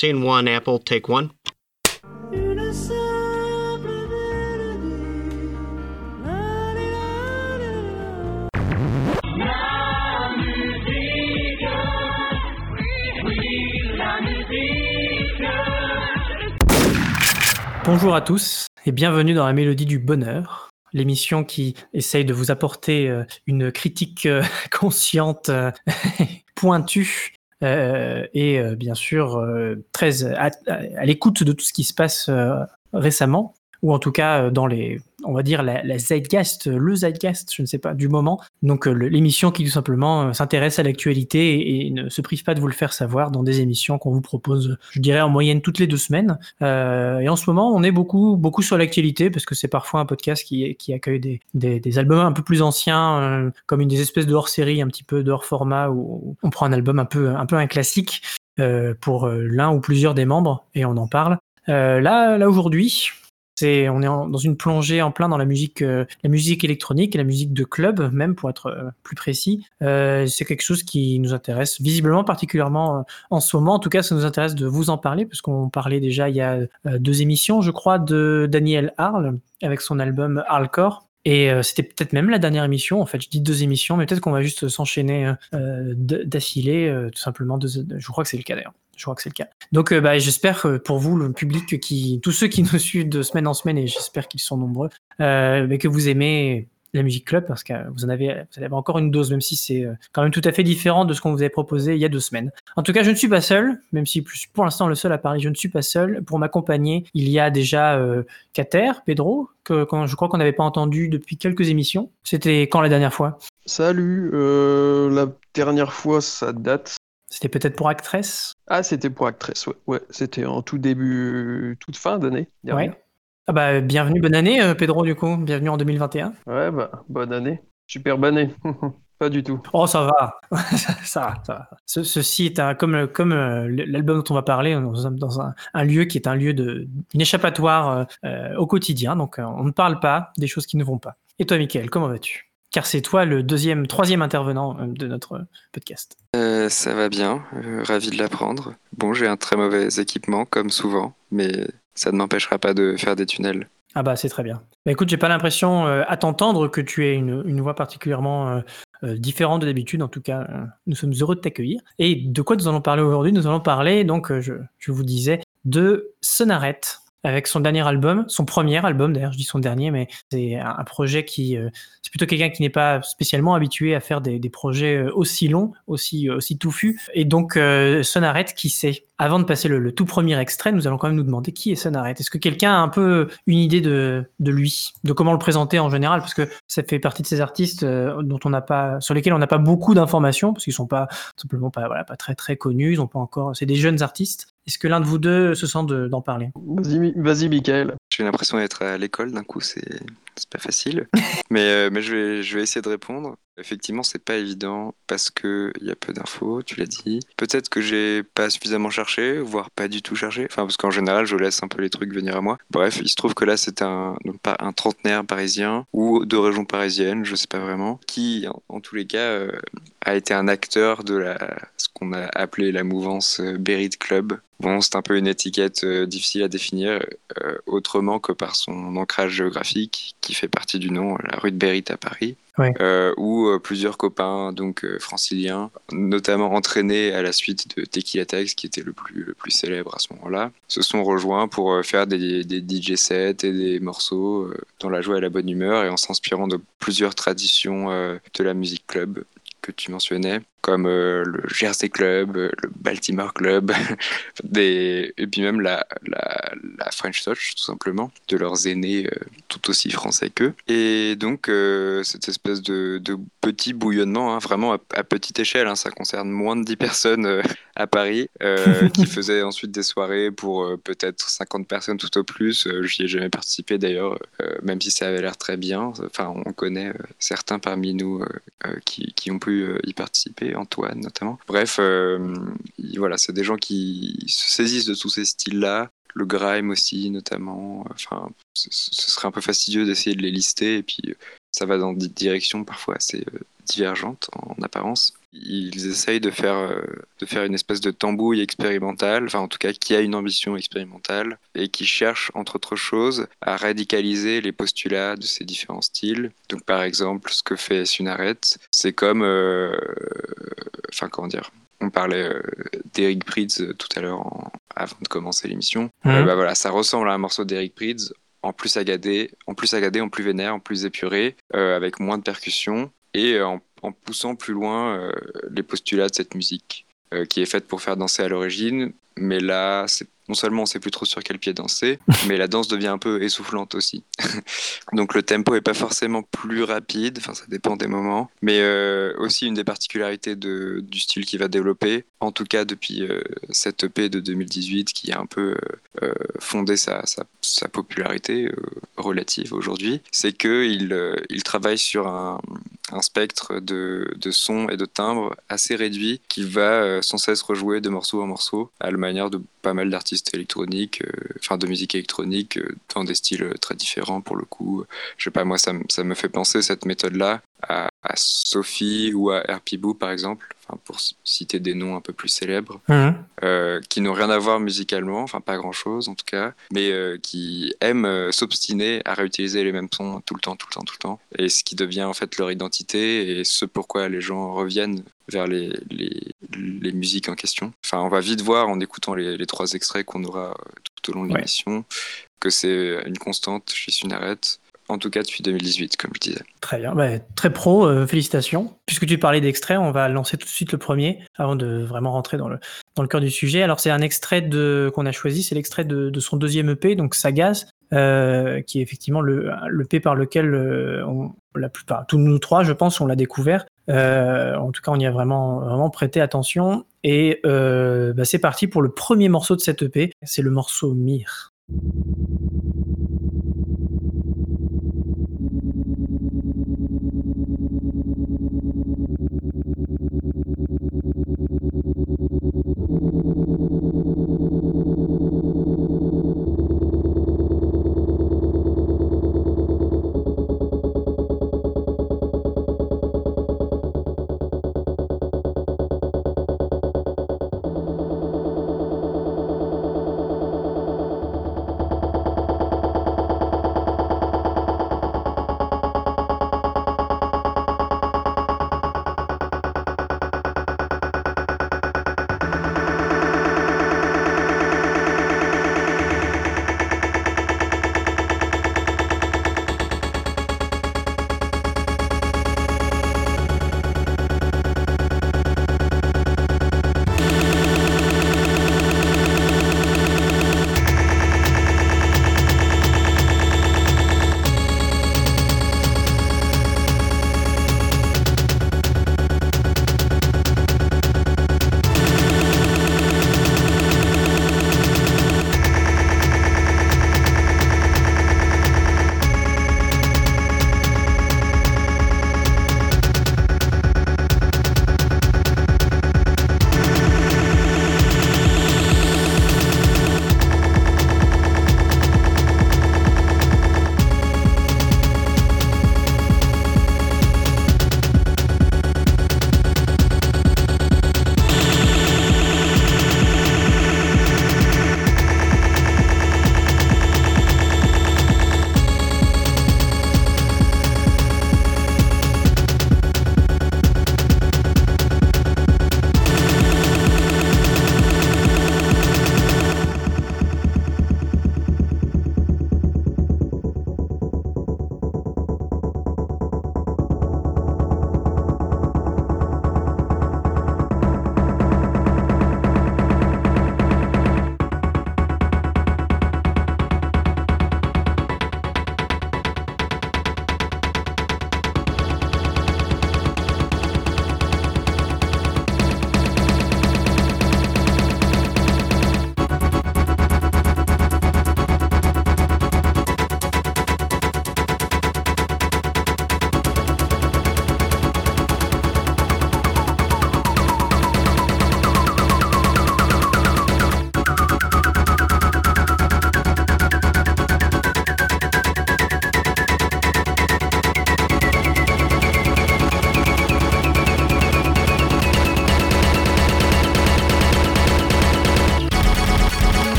Scene one, Apple, take one. Bonjour à tous et bienvenue dans la Mélodie du Bonheur, l'émission qui essaye de vous apporter euh, une critique euh, consciente, euh, pointue et bien sûr très à, à l'écoute de tout ce qui se passe récemment ou en tout cas dans les on va dire, la, zeitgeist, le zeitgeist, je ne sais pas, du moment. Donc euh, l'émission qui tout simplement euh, s'intéresse à l'actualité et, ne se prive pas de vous le faire savoir dans des émissions qu'on vous propose, je dirais en moyenne toutes les deux semaines. Euh, et en ce moment, on est beaucoup, beaucoup sur l'actualité parce que c'est parfois un podcast qui, qui accueille des, des, albums un peu plus anciens, euh, comme une des espèces de hors-série, un petit peu de hors-format où on prend un album un peu, un peu un classique euh, pour l'un ou plusieurs des membres et on en parle. là, là aujourd'hui, on est dans une plongée en plein dans la musique, euh, la musique électronique et la musique de club, même pour être euh, plus précis. Euh, c'est quelque chose qui nous intéresse visiblement particulièrement en ce moment. En tout cas, ça nous intéresse de vous en parler, puisqu'on parlait déjà il y a deux émissions, je crois, de Daniel Harl avec son album Harlcore. Et c'était peut-être même la dernière émission. En fait, je dis deux émissions, mais peut-être qu'on va juste s'enchaîner d'affilée, tout simplement. je crois que c'est le cas d'ailleurs. Je crois que c'est le cas. Donc, euh, bah, j'espère pour vous, le public, qui, tous ceux qui nous suivent de semaine en semaine, et j'espère qu'ils sont nombreux, euh, que vous aimez la musique club parce que vous en avez, vous avez encore une dose, même si c'est euh, quand même tout à fait différent de ce qu'on vous avait proposé il y a deux semaines. En tout cas, je ne suis pas seul, même si pour l'instant le seul à parler, je ne suis pas seul. Pour m'accompagner, il y a déjà euh, Kater, Pedro, que quand, je crois qu'on n'avait pas entendu depuis quelques émissions. C'était quand la dernière fois? Salut, euh, la dernière fois ça date. C'était peut-être pour Actress? Ah, c'était pour Actress, ouais. ouais. C'était en tout début, toute fin d'année. Ouais. Ah bah, bienvenue, bonne année, euh, Pedro, du coup. Bienvenue en 2021. Ouais, bah, bonne année. Super année. Pas du tout. Oh, ça va. ça ça va. ceci est un, comme, comme euh, l'album dont on va parler, nous sommes dans un, un, lieu qui est un lieu de, une échappatoire euh, au quotidien. Donc, on ne parle pas des choses qui ne vont pas. Et toi, Mickaël, comment vas-tu? Car c'est toi le deuxième, troisième intervenant euh, de notre podcast. Euh, ça va bien, euh, ravi de l'apprendre. Bon, j'ai un très mauvais équipement, comme souvent, mais ça ne m'empêchera pas de faire des tunnels. Ah bah c'est très bien. Bah, écoute, j'ai pas l'impression à t'entendre que tu aies une, une voix particulièrement différente de d'habitude. En tout cas, nous sommes heureux de t'accueillir. Et de quoi nous allons parler aujourd'hui? Nous allons parler, donc, je, je vous disais, de Sonaret avec son dernier album, son premier album d'ailleurs, je dis son dernier, mais c'est un projet qui, euh, c'est plutôt quelqu'un qui n'est pas spécialement habitué à faire des, des projets euh, aussi longs, aussi euh, aussi touffus. Et donc euh, Sonaret, qui sait? Avant de passer le, le, tout premier extrait, nous allons quand même nous demander qui est Sonaret. Est-ce que quelqu'un a un peu une idée de, de lui, de comment le présenter en général, parce que ça fait partie de ces artistes dont on n'a pas, sur lesquels on n'a pas beaucoup d'informations, parce qu'ils sont pas simplement pas voilà pas très très connus, ils ont pas encore, c'est des jeunes artistes. Est-ce que l'un de vous deux se sent d'en parler? Vas-y, vas-y, Michael. J'ai l'impression d'être à l'école d'un coup, c'est pas facile. mais, euh, mais je, vais, je vais essayer de répondre. Effectivement, c'est pas évident parce qu'il y a peu d'infos, tu l'as dit. Peut-être que j'ai pas suffisamment cherché, voire pas du tout cherché. Enfin, parce qu'en général, je laisse un peu les trucs venir à moi. Bref, il se trouve que là, c'est un, un trentenaire parisien ou de région parisienne, je sais pas vraiment, qui, en, en tous les cas, euh, a été un acteur de la, ce qu'on a appelé la mouvance euh, Berit Club. Bon, c'est un peu une étiquette euh, difficile à définir autrement que par son ancrage géographique, qui fait partie du nom, la rue de Berit à Paris. Ouais. Euh, où euh, plusieurs copains donc euh, franciliens, notamment entraînés à la suite de Tequila Tex, qui était le plus, le plus célèbre à ce moment-là, se sont rejoints pour faire des, des, DJ sets et des morceaux dans la joie et la bonne humeur et en s'inspirant de plusieurs traditions de la musique club que tu mentionnais, comme euh, le Jersey Club, le Baltimore Club, des... et puis même la, la, la, French Touch, tout simplement, de leurs aînés euh, tout aussi français qu'eux. Et donc, euh, cette espèce de, de, petit bouillonnement, hein, vraiment à, à, petite échelle, hein, ça concerne moins de 10 personnes à Paris, qui faisaient ensuite des soirées pour peut-être 50 personnes tout au plus. J'y ai jamais participé d'ailleurs, même si ça avait l'air très bien. Enfin, on connaît certains parmi nous qui, qui ont pu y participer Antoine notamment. Bref, euh, voilà, c'est des gens qui se saisissent de tous ces styles-là, le grime aussi notamment. Enfin, ce serait un peu fastidieux d'essayer de les lister et puis ça va dans des directions parfois assez divergentes en apparence. Ils essayent de faire, de faire une espèce de tambouille expérimentale, enfin en tout cas qui a une ambition expérimentale et qui cherche entre autres choses à radicaliser les postulats de ces différents styles. Donc par exemple, ce que fait Sunaret, c'est comme, enfin comment dire, on parlait euh, d'Eric Prydz euh, tout à l'heure avant de commencer l'émission. Euh, bah voilà, ça ressemble à un morceau d'Eric Prydz, en plus agadé, en plus agadé, en plus vénère, en plus épuré, avec moins de percussions et en, en poussant plus loin les postulats de cette musique qui est faite pour faire danser à l'origine, mais là, non seulement on sait plus trop sur quel pied danser, mais la danse devient un peu essoufflante aussi. Donc le tempo est pas forcément plus rapide, enfin ça dépend des moments, mais euh, aussi une des particularités de, du style qu'il va développer, en tout cas depuis euh, cette EP de 2018 qui a un peu euh, fondé sa, sa, sa popularité relative aujourd'hui, c'est qu'il il travaille sur un, un spectre de, de sons et de timbres assez réduit qui va sans cesse rejouer de morceau en morceau à la de pas mal d'artistes électroniques, euh, enfin de musique électronique euh, dans des styles euh, très différents pour le coup. Je sais pas, moi ça, ça me fait penser cette méthode-là à, à, Sophie ou à Boo par exemple, pour citer des noms un peu plus célèbres, Mhm. euh, qui n'ont rien à voir musicalement, enfin pas grand-chose en tout cas, mais euh, qui aiment euh, s'obstiner à réutiliser les mêmes sons tout le temps, tout le temps, tout le temps, et ce qui devient en fait leur identité et ce pourquoi les gens reviennent vers les, les, les musiques en question. Enfin, on va vite voir en écoutant les, les trois extraits qu'on aura tout au long de Ouais. l'émission que c'est une constante chez Sunaret, en tout cas depuis 2018, comme je disais. Très bien, Bah, très pro, euh, félicitations. Puisque tu parlais d'extrait, on va lancer tout de suite le premier avant de vraiment rentrer dans le, le cœur du sujet. Alors c'est un extrait qu'on a choisi, c'est l'extrait de, son deuxième EP, donc Sagaz, euh, qui est effectivement le l'EP par lequel euh, la plupart, tous nous trois, je pense, on l'a découvert. En tout cas, on y a vraiment, prêté attention. Et bah, c'est parti pour le premier morceau de cette EP, c'est le morceau Mir.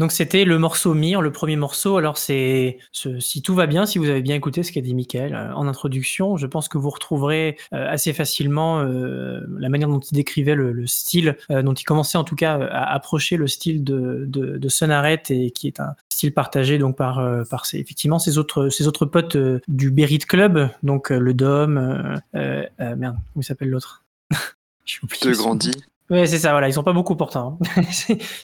Donc c'était le morceau Mire, le premier morceau. Alors c'est si tout va bien, si vous avez bien écouté ce qu'a dit Michael euh, en introduction, je pense que vous retrouverez euh, assez facilement euh, la manière dont il décrivait le, style, dont il commençait en tout cas à approcher le style de, de, de Sonaret et qui est un style partagé donc par par ses, effectivement ses autres ses autres potes du Berit Club, donc le Dom, merde, comment il s'appelle l'autre? De Grandi. Ouais, c'est ça, voilà, ils sont pas beaucoup pourtant. Hein.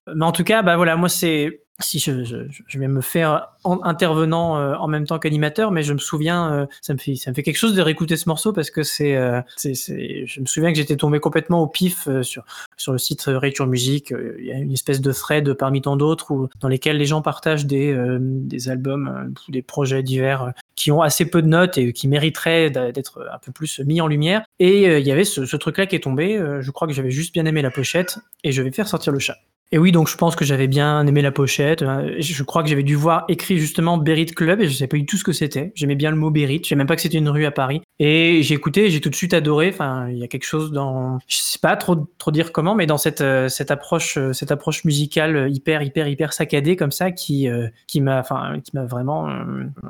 Mais en tout cas, bah voilà, moi c'est si je, je, je, vais me faire intervenant euh, en même temps qu'animateur, mais je me souviens, euh, ça me fait ça me fait quelque chose de réécouter ce morceau parce que c'est euh, c'est je me souviens que j'étais tombé complètement au pif sur sur le site Retour Musique. Il y a une espèce de thread parmi tant d'autres où dans lesquels les gens partagent des des albums ou des projets divers qui ont assez peu de notes et qui mériteraient d'être un peu plus mis en lumière. Et il y avait ce, ce truc-là qui est tombé. je crois que j'avais juste bien aimé la pochette et je vais faire sortir le chat. Et oui, donc je pense que j'avais bien aimé la pochette. Euh, je crois que j'avais dû voir écrit justement Berit Club et je savais pas du tout ce que c'était. J'aimais bien le mot Berit. Je savais même pas que c'était une rue à Paris. Et j'ai écouté, j'ai tout de suite adoré. Enfin, il y a quelque chose dans, je sais pas trop trop dire comment, mais dans cette euh, cette approche euh, cette approche musicale hyper hyper hyper saccadée comme ça qui qui m'a enfin qui m'a vraiment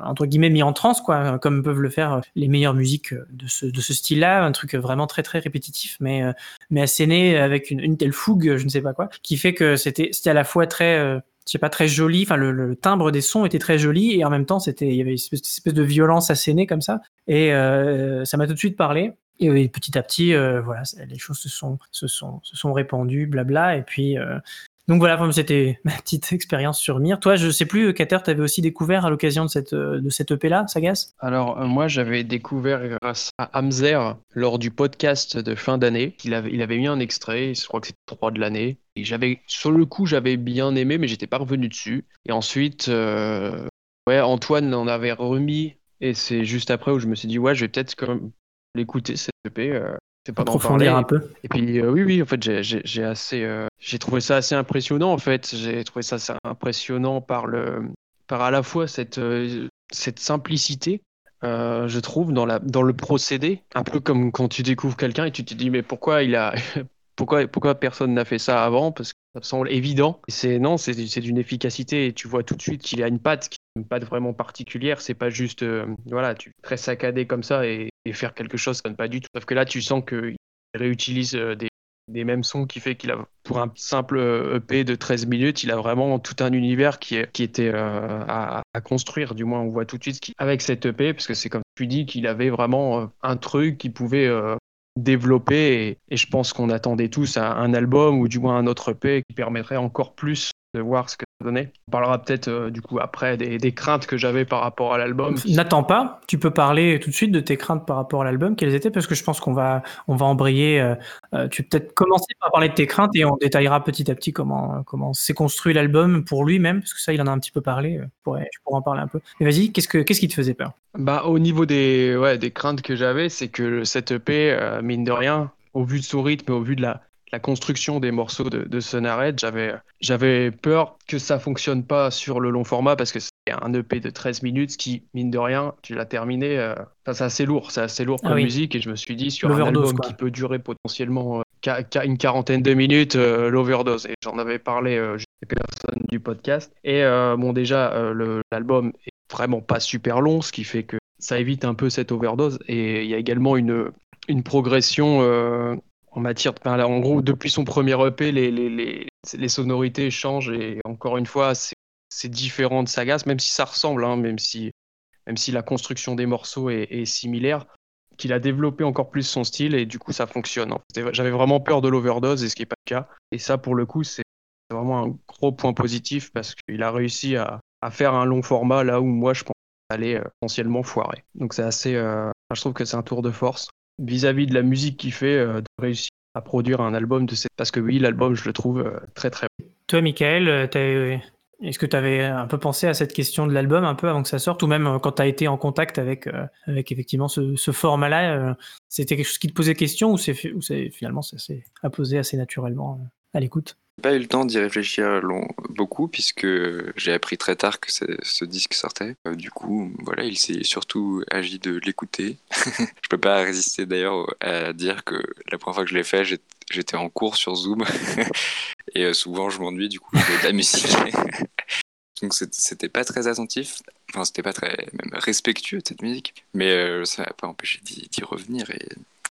entre guillemets mis en transe quoi, comme peuvent le faire les meilleures musiques de ce de ce style-là. Un truc vraiment très très répétitif, mais mais asséné avec une, telle fougue, je ne sais pas quoi, qui fait que c'était c'était à la fois très euh, je sais pas très joli. Enfin le, timbre des sons était très joli et en même temps c'était il y avait une espèce, de violence assénée comme ça. Et euh, ça m'a tout de suite parlé. Et, petit à petit euh, voilà les choses se sont se sont se sont répandues blabla. Et puis donc voilà, c'était ma petite expérience sur Mir. Toi, je sais plus, Kater, tu avais aussi découvert à l'occasion de cette, de cette EP-là, Sagas Alors, moi, j'avais découvert grâce à Hamzer lors du podcast de fin d'année. Il avait, il avait mis un extrait, je crois que c'était 3 de l'année. Et j'avais, sur le coup, j'avais bien aimé, mais j'étais pas revenu dessus. Et ensuite, euh, ouais, Antoine en avait remis. Et c'est juste après où je me suis dit, ouais, je vais peut-être l'écouter, cette EP. Euh, c'est pas approfondir un peu. Et puis euh, oui, oui, en fait, j'ai assez, euh, j'ai trouvé ça assez impressionnant. En fait, j'ai trouvé ça assez impressionnant par le, par à la fois cette, euh, cette simplicité. je trouve dans la dans le procédé un peu comme quand tu découvres quelqu'un et tu te dis mais pourquoi il a pourquoi pourquoi personne n'a fait ça avant? Parce que ça me semble évident c'est non c'est d'une efficacité et tu vois tout de suite qu'il a une patte une patte vraiment particulière c'est pas juste voilà tu très saccadé comme ça et faire quelque chose, ça pas du tout. Sauf que là, tu sens qu'il réutilise euh, des, des, mêmes sons qui fait qu'il a, pour un simple EP de 13 minutes, il a vraiment tout un univers qui, qui était euh, à, construire. Du moins, on voit tout de suite avec cet EP, parce que c'est comme tu dis qu'il avait vraiment euh, un truc qui pouvait développer. Et, je pense qu'on attendait tous un album ou du moins un autre EP qui permettrait encore plus de voir ce que ça donnait. On parlera peut-être euh, du coup après des, craintes que j'avais par rapport à l'album. N'attends pas, tu peux parler tout de suite de tes craintes par rapport à l'album, quelles étaient, parce que je pense qu'on va, on va embrayer. Euh, euh, tu peux peut-être commencer par parler de tes craintes et on détaillera petit à petit comment, comment s'est construit l'album pour lui-même, parce que ça, il en a un petit peu parlé. Je pourrais, je pourrais en parler un peu. Mais vas-y, qu'est-ce, que, qu'est-ce qui te faisait peur? Bah, Au niveau des, ouais, des craintes que j'avais, c'est que cette EP, mine de rien, au vu de son rythme, au vu de la, la construction des morceaux de, de Sonaret, j'avais, j'avais peur que ça fonctionne pas sur le long format parce que c'est un EP de 13 minutes qui, mine de rien, tu l'as terminé. Euh, c'est assez lourd, c'est assez lourd ah comme musique et je me suis dit sur un album qui peut durer potentiellement euh, une quarantaine de minutes, euh, l'overdose. Et j'en avais parlé juste aux personnes du podcast. Et bon, déjà, l'album est vraiment pas super long, ce qui fait que ça évite un peu cette overdose. Et il y a également une, une progression en matière de, en gros, depuis son premier EP, les, les, les, les sonorités changent et encore une fois, c'est différent de Sagas, même si ça ressemble, hein, même, si, même si la construction des morceaux est, similaire, qu'il a développé encore plus son style et du coup ça fonctionne. J'avais vraiment peur de l'overdose et ce qui n'est pas le cas. Et ça, pour le coup, c'est vraiment un gros point positif parce qu'il a réussi à, à, faire un long format là où moi je pense allait euh, potentiellement foirer. Donc c'est assez, euh, je trouve que c'est un tour de force vis-à-vis de la musique qu'il fait, euh, de réussir à produire un album de cette. Parce que oui, l'album, je le trouve euh, très très bon. Toi, Michael, euh, est-ce que tu avais un peu pensé à cette question de l'album un peu avant que ça sorte ou même quand tu as été en contact avec, avec effectivement ce, format-là C'était quelque chose qui te posait question ou, c'est, finalement ça s'est imposé assez naturellement à l'écoute? Pas eu le temps d'y réfléchir long, beaucoup puisque j'ai appris très tard que ce disque sortait. Euh, du coup, voilà, il s'est surtout agi de l'écouter. je peux pas résister d'ailleurs à dire que la première fois que je l'ai fait, j'étais en cours sur Zoom et souvent je m'ennuie du coup de la musique. Donc c'était pas très attentif, enfin c'était pas très même respectueux de cette musique, mais ça m'a pas empêché d'y revenir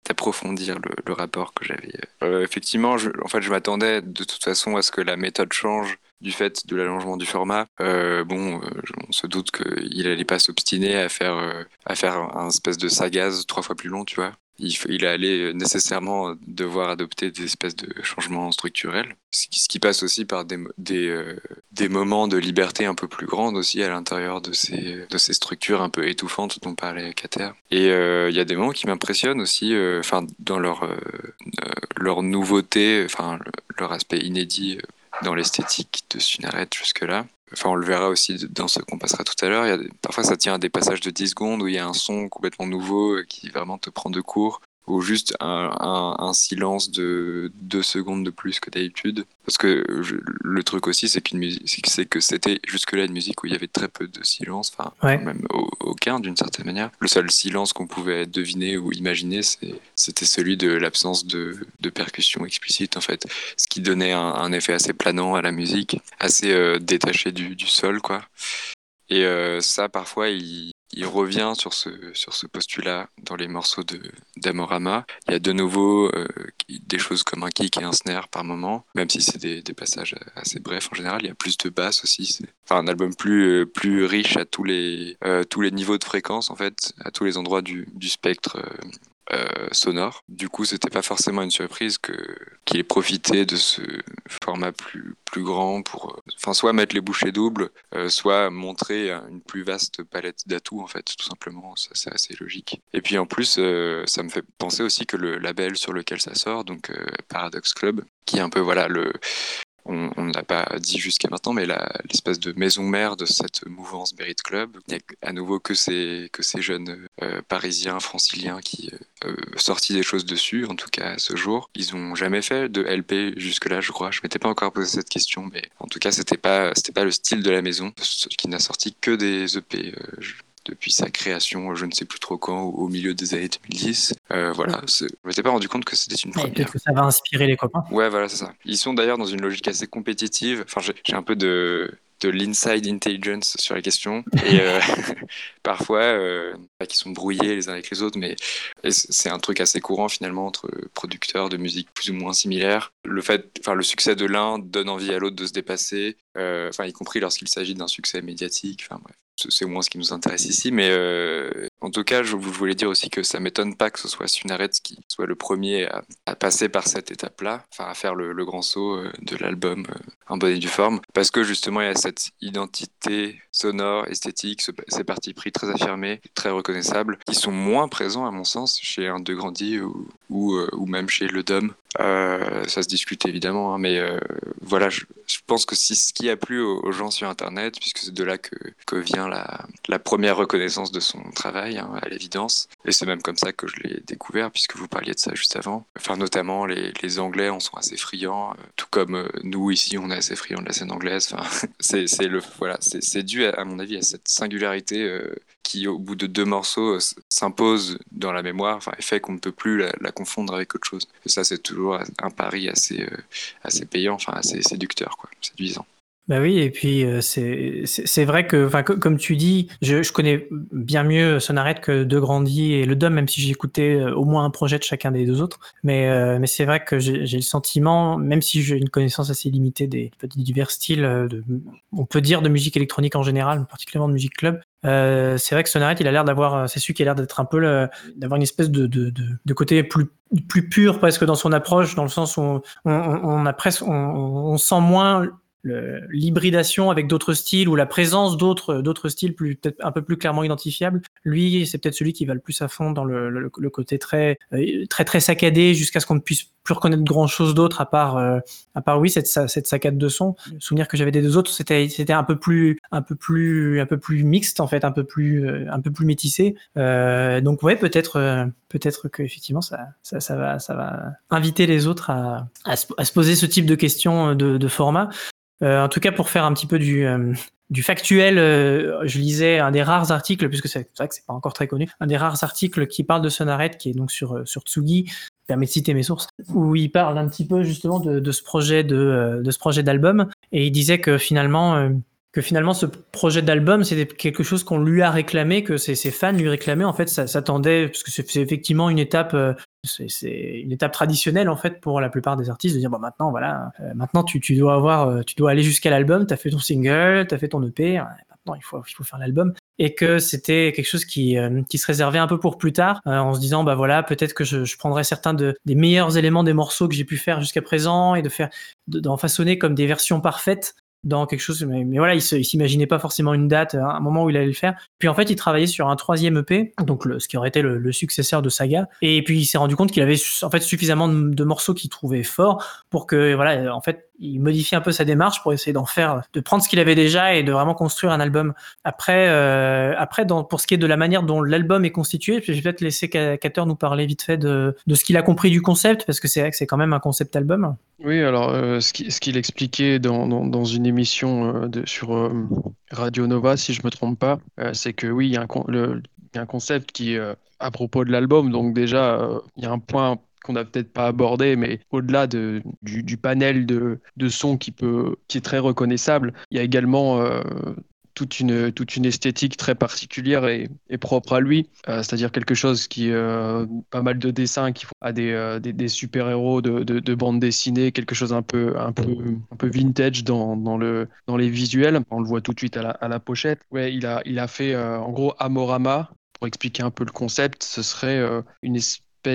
d'approfondir le, rapport que j'avais. effectivement, je, en fait, je m'attendais de toute façon à ce que la méthode change du fait de l'allongement du format. Euh, bon, euh, on se doute qu'il n'allait pas s'obstiner à faire, euh, à faire un espèce de sagaz trois fois plus long, tu vois. Il, il allait nécessairement devoir adopter des espèces de changements structurels, ce qui, passe aussi par des, des, moments de liberté un peu plus grandes aussi à l'intérieur de ces, structures un peu étouffantes dont parlait Kater. Et il y a des moments qui m'impressionnent aussi, enfin dans leur, leur nouveauté, enfin leur aspect inédit dans l'esthétique de Sunaret jusque-là. Enfin, on le verra aussi dans ce qu'on passera tout à l'heure. Parfois, ça tient à des passages de 10 secondes où il y a un son complètement nouveau qui vraiment te prend de court ou juste un, un, silence de deux secondes de plus que d'habitude. Parce que le truc aussi, c'est qu'une musique, c'est que c'était jusque-là une musique où il y avait très peu de silence, enfin même aucun d'une certaine manière. Le seul silence qu'on pouvait deviner ou imaginer, c'était celui de l'absence de, de percussion explicite en fait, ce qui donnait un, effet assez planant à la musique, assez euh, détaché du, du, sol quoi. Et euh, ça, parfois, il, il revient sur ce, sur ce postulat dans les morceaux de d'Amorama. Il y a de nouveau euh, des choses comme un kick et un snare par moment, même si c'est des, passages assez brefs en général. Il y a plus de basses aussi. Enfin, un album plus, euh, plus riche à tous les, euh, tous les niveaux de fréquence, en fait, à tous les endroits du, du spectre euh, sonore. Du coup, c'était pas forcément une surprise qu'il ait profité de ce format plus plus grand pour, euh, soit mettre les bouchées doubles, euh, soit montrer une plus vaste palette d'atouts en fait, tout simplement. Ça, c'est assez logique. Et puis en plus, ça me fait penser aussi que le label sur lequel ça sort, donc Paradox Club, qui est un peu voilà le on ne l'a pas dit jusqu'à maintenant, mais l'espèce de maison mère de cette mouvance Berit Club. Il n'y a à nouveau que ces, que ces jeunes euh, parisiens, franciliens qui euh, euh, sortis des choses dessus, en tout cas à ce jour. Ils n'ont jamais fait de LP jusque-là, je crois. Je m'étais pas encore posé cette question, mais en tout cas, c'était pas, pas le style de la maison, qui n'a sorti que des EP depuis sa création, je ne sais plus trop quand, au milieu des années 2010. Euh, voilà, je m'étais pas rendu compte que c'était une première. Peut-être que ça va inspirer les copains. Ouais, voilà, c'est ça. Ils sont d'ailleurs dans une logique assez compétitive. Enfin, j'ai un peu de de l'inside intelligence sur la question et euh, parfois euh, qui sont brouillés les uns avec les autres mais c'est un truc assez courant finalement entre producteurs de musique plus ou moins similaires le fait enfin le succès de l'un donne envie à l'autre de se dépasser euh, y compris lorsqu'il s'agit d'un succès médiatique enfin bref c'est moins ce qui nous intéresse ici, mais euh, en tout cas, je voulais dire aussi que ça m'étonne pas que ce soit Sunaret qui soit le premier à, passer par cette étape-là, enfin à faire le, grand saut euh, de l'album en bonne et due forme, parce que justement il y a cette identité sonore, esthétique, ces partis pris très affirmés, très reconnaissables, qui sont moins présents à mon sens chez un De Grandi ou, ou, ou même chez Le Dom. Euh, ça se discute évidemment, hein, mais euh, voilà, je, pense que si ce qui a plu aux, gens sur Internet, puisque c'est de là que, vient la, première reconnaissance de son travail, hein, à l'évidence, et c'est même comme ça que je l'ai découvert, puisque vous parliez de ça juste avant. Enfin, notamment, les, Anglais en sont assez friands, euh, tout comme euh, nous ici, on est assez friands de la scène anglaise. Enfin, c'est voilà, dû à, mon avis à cette singularité euh, qui, au bout de deux morceaux, s'impose dans la mémoire, enfin, et fait qu'on ne peut plus la, la, confondre avec autre chose. Et ça, c'est toujours un pari assez, assez payant, enfin, assez séducteur, quoi, séduisant. Bah oui, et puis euh, c'est vrai que, comme tu dis, je, je, connais bien mieux Sonaret que De Grandi et Le Dom, même si j'ai écouté euh, au moins un projet de chacun des deux autres. Mais, euh, mais c'est vrai que j'ai le sentiment, même si j'ai une connaissance assez limitée des, divers styles, de, on peut dire de musique électronique en général, particulièrement de musique club, euh, c'est vrai que Sonaret, il a l'air d'avoir, c'est celui qui a l'air d'être un peu, d'avoir une espèce de, de, de, de, côté plus plus pur presque dans son approche, dans le sens où on, on, on a presque, on, on sent moins l'hybridation avec d'autres styles ou la présence d'autres d'autres styles plus peut-être un peu plus clairement identifiables lui c'est peut-être celui qui va le plus à fond dans le, le, le côté très euh, très très saccadé jusqu'à ce qu'on ne puisse plus reconnaître grand chose d'autre à part euh, à part oui cette cette saccade de son. Le souvenir que j'avais des deux autres c'était c'était un peu plus un peu plus un peu plus mixte en fait un peu plus euh, un peu plus métissé. Euh, donc ouais peut-être peut-être que effectivement ça, ça ça va ça va inviter les autres à à se, à se poser ce type de questions de, de format. euh, en tout cas, pour faire un petit peu du, euh, du factuel. je lisais un des rares articles, puisque c'est vrai que c'est pas encore très connu, un des rares articles qui parle de Sonaret, qui est donc sur sur Tsugi, permet de citer mes sources, où il parle un petit peu justement de, ce projet de, de ce projet d'album, et il disait que finalement que finalement ce projet d'album c'était quelque chose qu'on lui a réclamé, que ses, ses fans lui réclamaient. En fait, ça s'attendait parce que c'est effectivement une étape, euh, c'est une étape traditionnelle en fait pour la plupart des artistes de dire bon maintenant voilà, euh, maintenant tu, tu, dois avoir, euh, tu dois aller jusqu'à l'album, t'as fait ton single, t'as fait ton EP, maintenant il faut il faut faire l'album. Et que c'était quelque chose qui qui se réservait un peu pour plus tard en se disant bah voilà peut-être que je, je prendrai certains de, des meilleurs éléments des morceaux que j'ai pu faire jusqu'à présent et de faire d'en façonner comme des versions parfaites dans quelque chose, mais, voilà, il s'imaginait pas forcément une date, un moment où il allait le faire. Puis en fait, il travaillait sur un troisième EP, donc ce qui aurait été le, successeur de Saga. Et puis il s'est rendu compte qu'il avait en fait suffisamment de, morceaux qu'il trouvait forts pour que voilà, en fait, il modifie un peu sa démarche pour essayer d'en faire, de prendre ce qu'il avait déjà et de vraiment construire un album. Après, euh, après, pour ce qui est de la manière dont l'album est constitué, je vais peut-être laisser Cater nous parler vite fait de, ce qu'il a compris du concept, parce que c'est c'est quand même un concept album. Oui, alors euh, ce qu'il expliquait dans, dans, dans, une émission euh, sur euh, Radio Nova, si je me trompe pas, c'est que oui, il y, a un, concept qui, à propos de l'album, donc déjà, il y a un point qu'on n'a peut-être pas abordé, mais au-delà de, du, panel de, de sons qui, peut, qui est très reconnaissable, il y a également euh, toute une, toute une esthétique très particulière et, propre à lui, euh, c'est-à-dire quelque chose qui, euh, pas mal de dessins qui font à des, des, super-héros de, de, bande dessinée, quelque chose un peu, un peu, un peu vintage dans, dans, le, dans les visuels. On le voit tout de suite à la, à la pochette. Ouais, il a, il a fait en gros Amorama. Pour expliquer un peu le concept, ce serait une,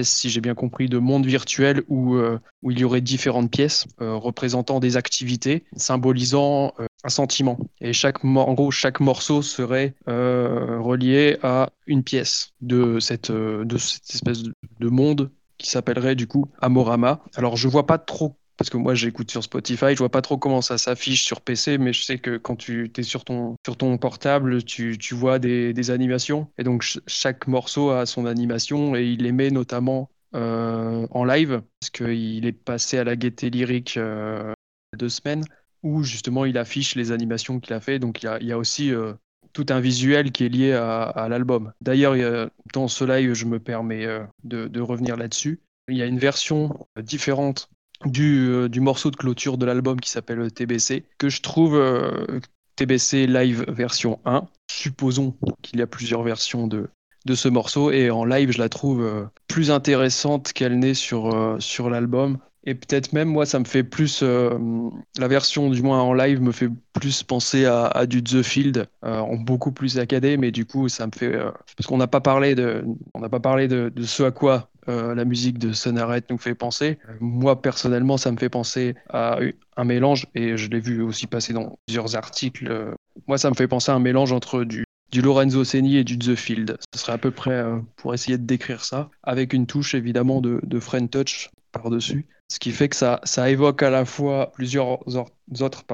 si j'ai bien compris, de monde virtuel où, euh, où il y aurait différentes pièces euh, représentant des activités, symbolisant euh, un sentiment. Et chaque, en gros, chaque morceau serait relié à une pièce de cette, de cette espèce de monde qui s'appellerait du coup Amorama. Alors je vois pas trop parce que moi j'écoute sur Spotify, je vois pas trop comment ça s'affiche sur PC, mais je sais que quand tu es sur ton, sur ton portable, tu, tu vois des, des, animations. Et donc chaque morceau a son animation et il les met notamment euh, en live, parce qu'il est passé à la gaieté lyrique euh, deux semaines, où justement il affiche les animations qu'il a fait. Donc il y a, aussi euh, tout un visuel qui est lié à, l'album. D'ailleurs, dans ce live, je me permets de, de revenir là-dessus. Il y a une version différente euh, du, morceau de clôture de l'album qui s'appelle TBC, que je trouve euh, TBC Live version 1. Supposons qu'il y a plusieurs versions de, ce morceau, et en live, je la trouve euh, plus intéressante qu'elle n'est sur l'album. Et peut-être même, moi, ça me fait plus. la version, du moins en live, me fait plus penser à, du The Field, en beaucoup plus saccadé, mais du coup, ça me fait. parce qu'on n'a pas parlé, de, on pas parlé de, ce à quoi euh, la musique de Sonaret nous fait penser. Moi, personnellement, ça me fait penser à un mélange, et je l'ai vu aussi passer dans plusieurs articles. Moi, ça me fait penser à un mélange entre du, du Lorenzo Seni et du The Field. Ce serait à peu près euh, pour essayer de décrire ça, avec une touche évidemment de, de Friend Touch par-dessus. Ce qui fait que ça, ça évoque à la fois plusieurs autres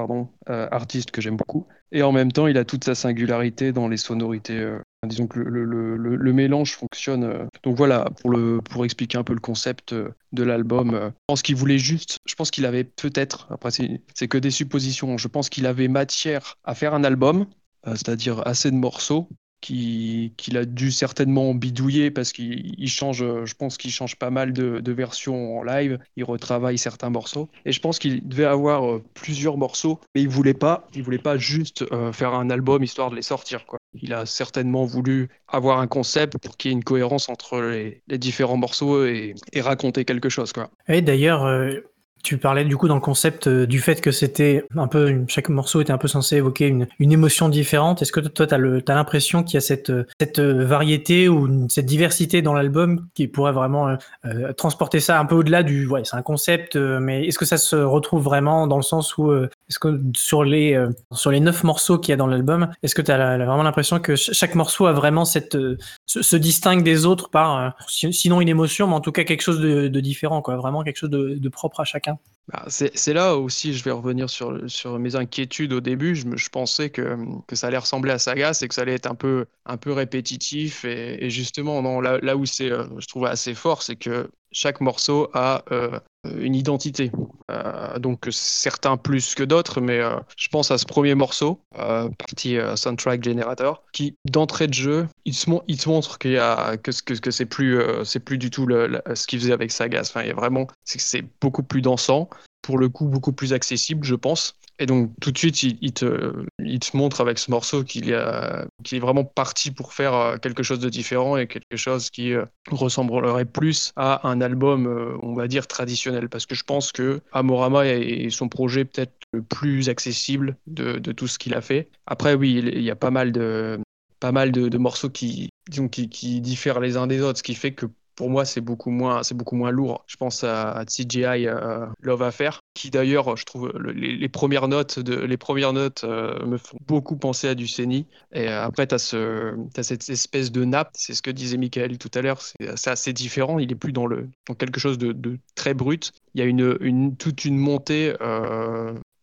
euh, artistes que j'aime beaucoup, et en même temps, il a toute sa singularité dans les sonorités Disons que le, le, le, mélange fonctionne. Euh. Donc voilà, pour, le, pour expliquer un peu le concept euh, de l'album, euh. je pense qu'il voulait juste, je pense qu'il avait peut-être, après c'est que des suppositions, je pense qu'il avait matière à faire un album, c'est-à-dire assez de morceaux, qu'il a dû certainement bidouiller parce qu'il change, je pense qu'il change pas mal de, versions en live, il retravaille certains morceaux. Et je pense qu'il devait avoir plusieurs morceaux, mais il voulait pas, il voulait pas juste faire un album histoire de les sortir. Il a certainement voulu avoir un concept pour qu'il y ait une cohérence entre les, différents morceaux et, raconter quelque chose. Quoi. Et d'ailleurs, euh, tu parlais du coup dans le concept euh, du fait que c'était un peu chaque morceau était un peu censé évoquer une, une émotion différente. Est-ce que toi tu as l'impression qu'il y a cette euh, cette euh, variété ou cette diversité dans l'album qui pourrait vraiment transporter ça un peu au-delà du ouais c'est un concept mais est-ce que ça se retrouve vraiment dans le sens où est-ce que sur les sur les neuf morceaux qu'il y a dans l'album est-ce que tu vraiment l'impression que chaque morceau a vraiment cette se, distingue des autres par sinon une émotion mais en tout cas quelque chose de, de différent quoi vraiment quelque chose de, de propre à chacun bah, c'est là aussi, je vais revenir sur, sur mes inquiétudes au début. Je, pensais que, que, ça allait ressembler à Saga, c'est que ça allait être un peu, un peu répétitif. Et, justement, là où c'est, euh, je trouve assez fort, c'est que chaque morceau a euh, une identité. donc certains plus que d'autres, mais je pense à ce premier morceau, partie soundtrack generator, qui d'entrée de jeu, il se, montre qu'il y a, que, que, que c'est plus, c'est plus du tout le, ce qu'il faisait avec Sagas. Enfin, il vraiment, c'est beaucoup plus dansant, pour le coup beaucoup plus accessible, je pense. Et donc tout de suite, il, te, il te, montre avec ce morceau qu'il est vraiment parti pour faire euh, quelque chose de différent et quelque chose qui euh, ressemblerait plus à un album, euh, on va dire, traditionnel. Parce que je pense que Amorama est son projet peut-être le plus accessible de, de tout ce qu'il a fait. Après, oui, il y a pas mal de, pas mal de, morceaux qui, qui, qui diffèrent les uns des autres, ce qui fait que pour moi, c'est beaucoup moins, c'est beaucoup moins lourd. Je pense à, CGI euh, Love Affair, qui d'ailleurs, je trouve les, premières notes les premières notes euh, me font beaucoup penser à du Seni. Et euh, après, tu as, ce, as cette espèce de nappe, c'est ce que disait Michael tout à l'heure. C'est assez différent. Il est plus dans le dans quelque chose de, très brut. Il y a une, une toute une montée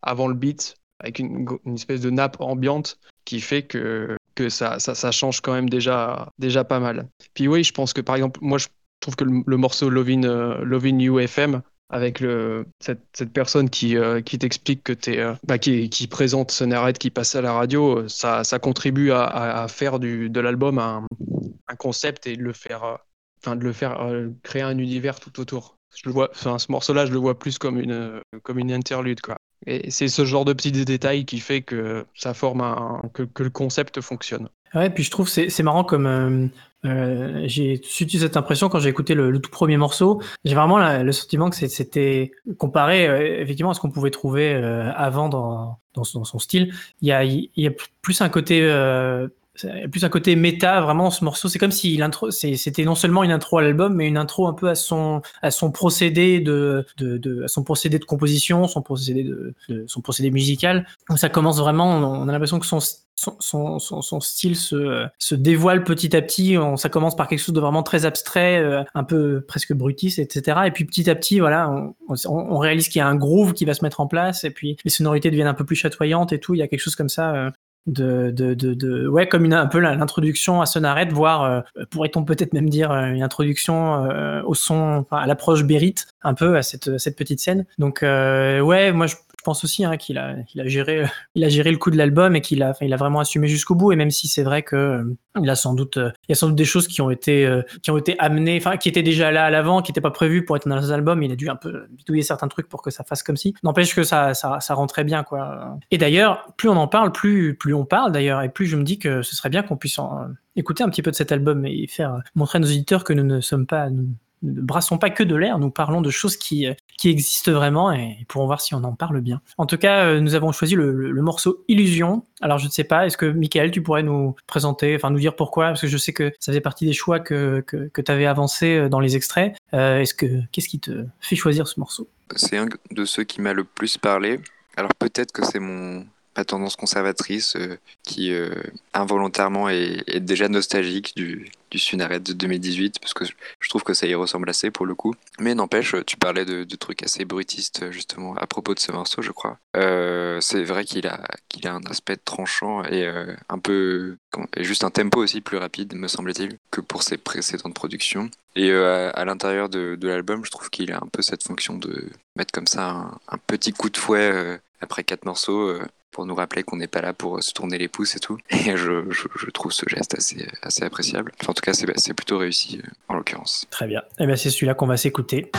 avant le beat avec une, une espèce de nappe ambiante qui fait que que ça, ça, change quand même déjà, déjà pas mal. Puis oui, je pense que par exemple, moi je trouve que le, morceau Lovin, uh, Lovin UFM, avec le, cette, cette, personne qui, euh, qui t'explique que t'es, euh, bah, qui, qui, présente qui passe à la radio, ça, ça contribue à, à, faire du, de l'album un, un, concept et de le faire, euh, enfin, de le faire créer un univers tout autour. Je le vois, ce morceau-là, je le vois plus comme une, comme une interlude, quoi. Et c'est ce genre de petits détails qui fait que ça forme un, que, le concept fonctionne. Ouais, puis je trouve c'est c'est marrant comme euh, euh, j'ai eu cette impression quand j'ai écouté le, tout premier morceau. J'ai vraiment le sentiment que c'était comparé euh, effectivement à ce qu'on pouvait trouver avant dans, dans son, son, style. Il y a, il y a plus un côté plus un côté méta vraiment ce morceau c'est comme si l'intro c'était non seulement une intro à l'album mais une intro un peu à son à son procédé de, de, de à son procédé de composition son procédé de, de son procédé musical donc ça commence vraiment on a l'impression que son son, son, style se, se, dévoile petit à petit. Ça commence par quelque chose de vraiment très abstrait, euh, un peu presque brutiste, etc. Et puis petit à petit, voilà, on, on réalise qu'il y a un groove qui va se mettre en place, et puis les sonorités deviennent un peu plus chatoyantes et tout. Il y a quelque chose comme ça euh, de, de, de, de, ouais comme une un peu l'introduction à Sonarette voire euh, pourrait-on peut-être même dire euh, une introduction euh, au son à l'approche Bérite un peu à cette, cette petite scène donc ouais moi je, pense aussi hein, qu'il a, il a géré, il a géré le coup de l'album et qu'il a, il a vraiment assumé jusqu'au bout. Et même si c'est vrai que euh, il a sans doute, il y a sans doute des choses qui ont été, euh, qui ont été amenées, enfin, qui étaient déjà là à l'avant, qui n'étaient pas prévues pour être dans les albums. Il a dû un peu bidouiller certains trucs pour que ça fasse comme si. N'empêche que ça, ça, ça rentrait bien, quoi. Et d'ailleurs, plus on en parle, plus on parle d'ailleurs, et plus je me dis que ce serait bien qu'on puisse en, écouter un petit peu de cet album et faire montrer à nos auditeurs que nous ne sommes pas, nous, ne brassons pas que de l'air, nous parlons de choses qui, euh, qui existent vraiment et pourrons voir si on en parle bien. En tout cas, euh, nous avons choisi le, morceau Illusion. Alors je ne sais pas, est-ce que Michael, tu pourrais nous présenter, enfin nous dire pourquoi, parce que je sais que ça faisait partie des choix que, que, que tu avais avancé euh, dans les extraits. est-ce que qu'est-ce qui te fait choisir ce morceau? C'est un de ceux qui m'a le plus parlé. Alors peut-être que c'est mon ma tendance conservatrice qui involontairement est, déjà nostalgique du, du Sunaret de 2018 parce que je trouve que ça y ressemble assez pour le coup. Mais n'empêche, tu parlais de, trucs assez brutistes justement à propos de ce morceau, je crois. Euh, c'est vrai qu'il a, qu'il a un aspect tranchant et euh, un peu juste un tempo aussi plus rapide, me semble-t-il, que pour ses précédentes productions. Et euh, à, l'intérieur de, l'album, je trouve qu'il a un peu cette fonction de mettre comme ça un petit coup de fouet après quatre morceaux pour nous rappeler qu'on n'est pas là pour se tourner les pouces et tout. Et je, trouve ce geste assez, appréciable. en tout cas, c'est plutôt réussi euh, en l'occurrence. Très bien. Et eh bien, c'est celui-là qu'on va s'écouter.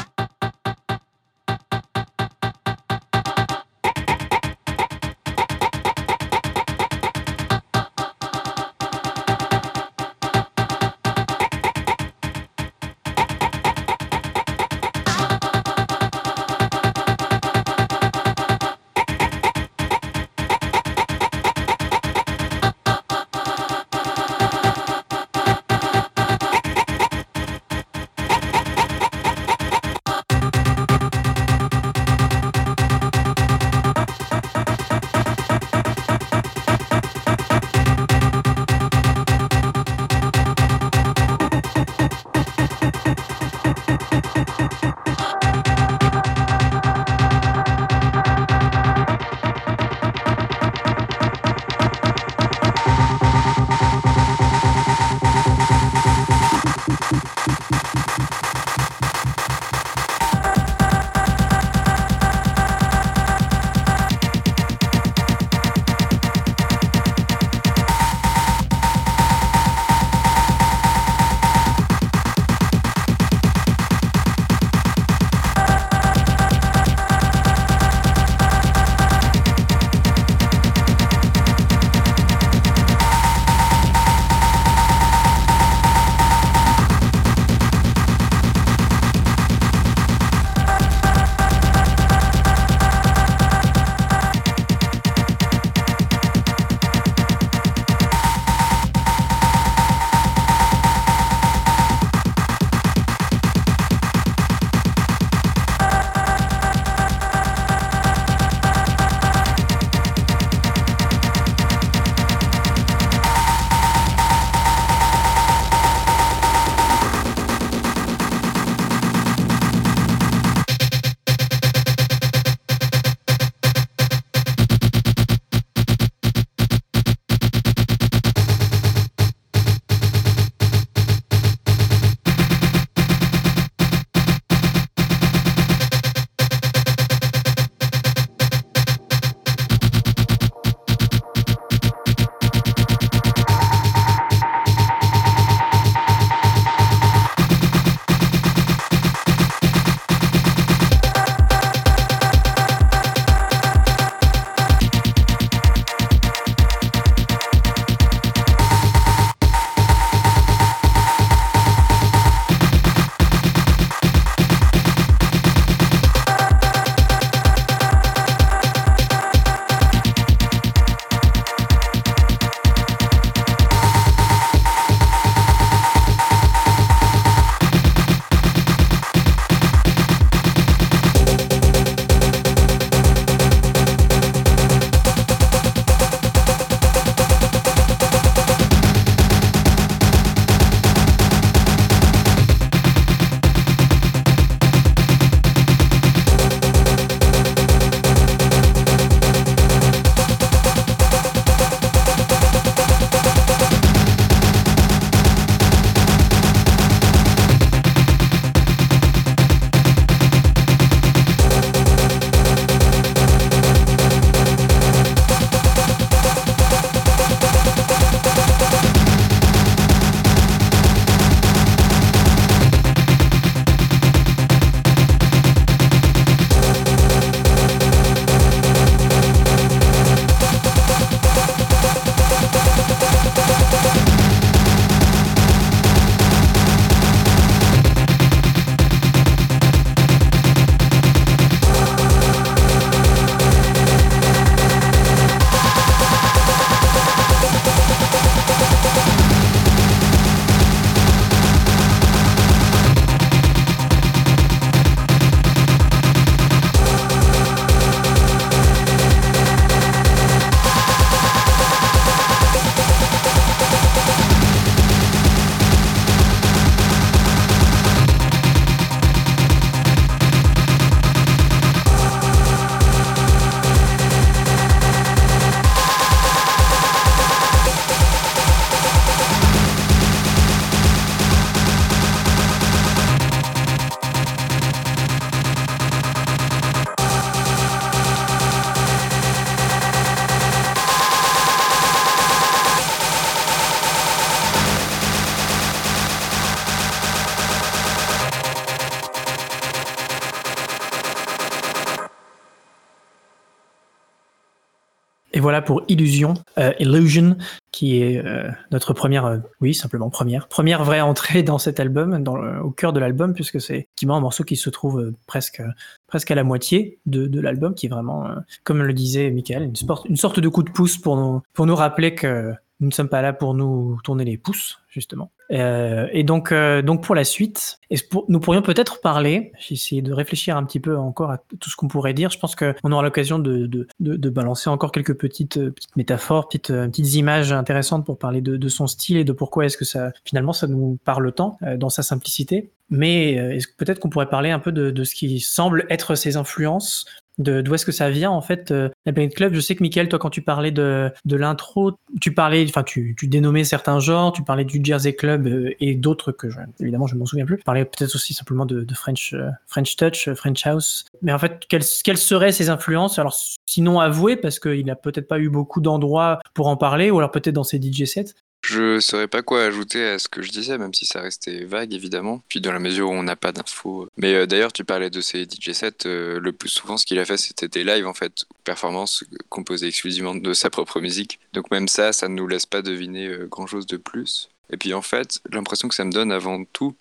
Voilà pour Illusion, Illusion, qui est notre première, oui, simplement première, première vraie entrée dans cet album, au cœur de l'album, puisque c'est effectivement un morceau qui se trouve presque presque à la moitié de, l'album, qui est vraiment, comme le disait Michael, une, sorte de coup de pouce pour nous rappeler que nous ne sommes pas là pour nous tourner les pouces, justement. Euh, et donc, euh, donc pour la suite, nous pourrions peut-être parler, j'ai essayé de réfléchir un petit peu encore à tout ce qu'on pourrait dire. Je pense qu'on aura l'occasion de, de, balancer encore quelques petites, euh, métaphores, petites, petites images intéressantes pour parler de, son style et de pourquoi est-ce que ça, finalement, ça nous parle tant dans sa simplicité. Mais peut-être qu'on pourrait parler un peu de, ce qui semble être ses influences d'où est-ce que ça vient en fait euh, la Planet Club? Je sais que Michael toi quand tu parlais de, de l'intro tu parlais enfin tu, tu dénommais certains genres tu parlais du Jersey Club euh, et d'autres que je, évidemment je m'en souviens plus. Tu parlais peut-être aussi simplement de, de French euh, French Touch French House. Mais en fait quelles, quelles seraient ces influences? Alors sinon avouées parce qu'il n'a peut-être pas eu beaucoup d'endroits pour en parler ou alors peut-être dans ses DJ sets je saurais pas quoi ajouter à ce que je disais, même si ça restait vague évidemment. Puis dans la mesure où on n'a pas d'infos. Mais euh, d'ailleurs, tu parlais de ces DJ sets. Euh, le plus souvent, ce qu'il a fait, c'était des lives en fait, performances composées exclusivement de sa propre musique. Donc même ça, ça ne nous laisse pas deviner euh, grand chose de plus. Et puis en fait, l'impression que ça me donne avant tout,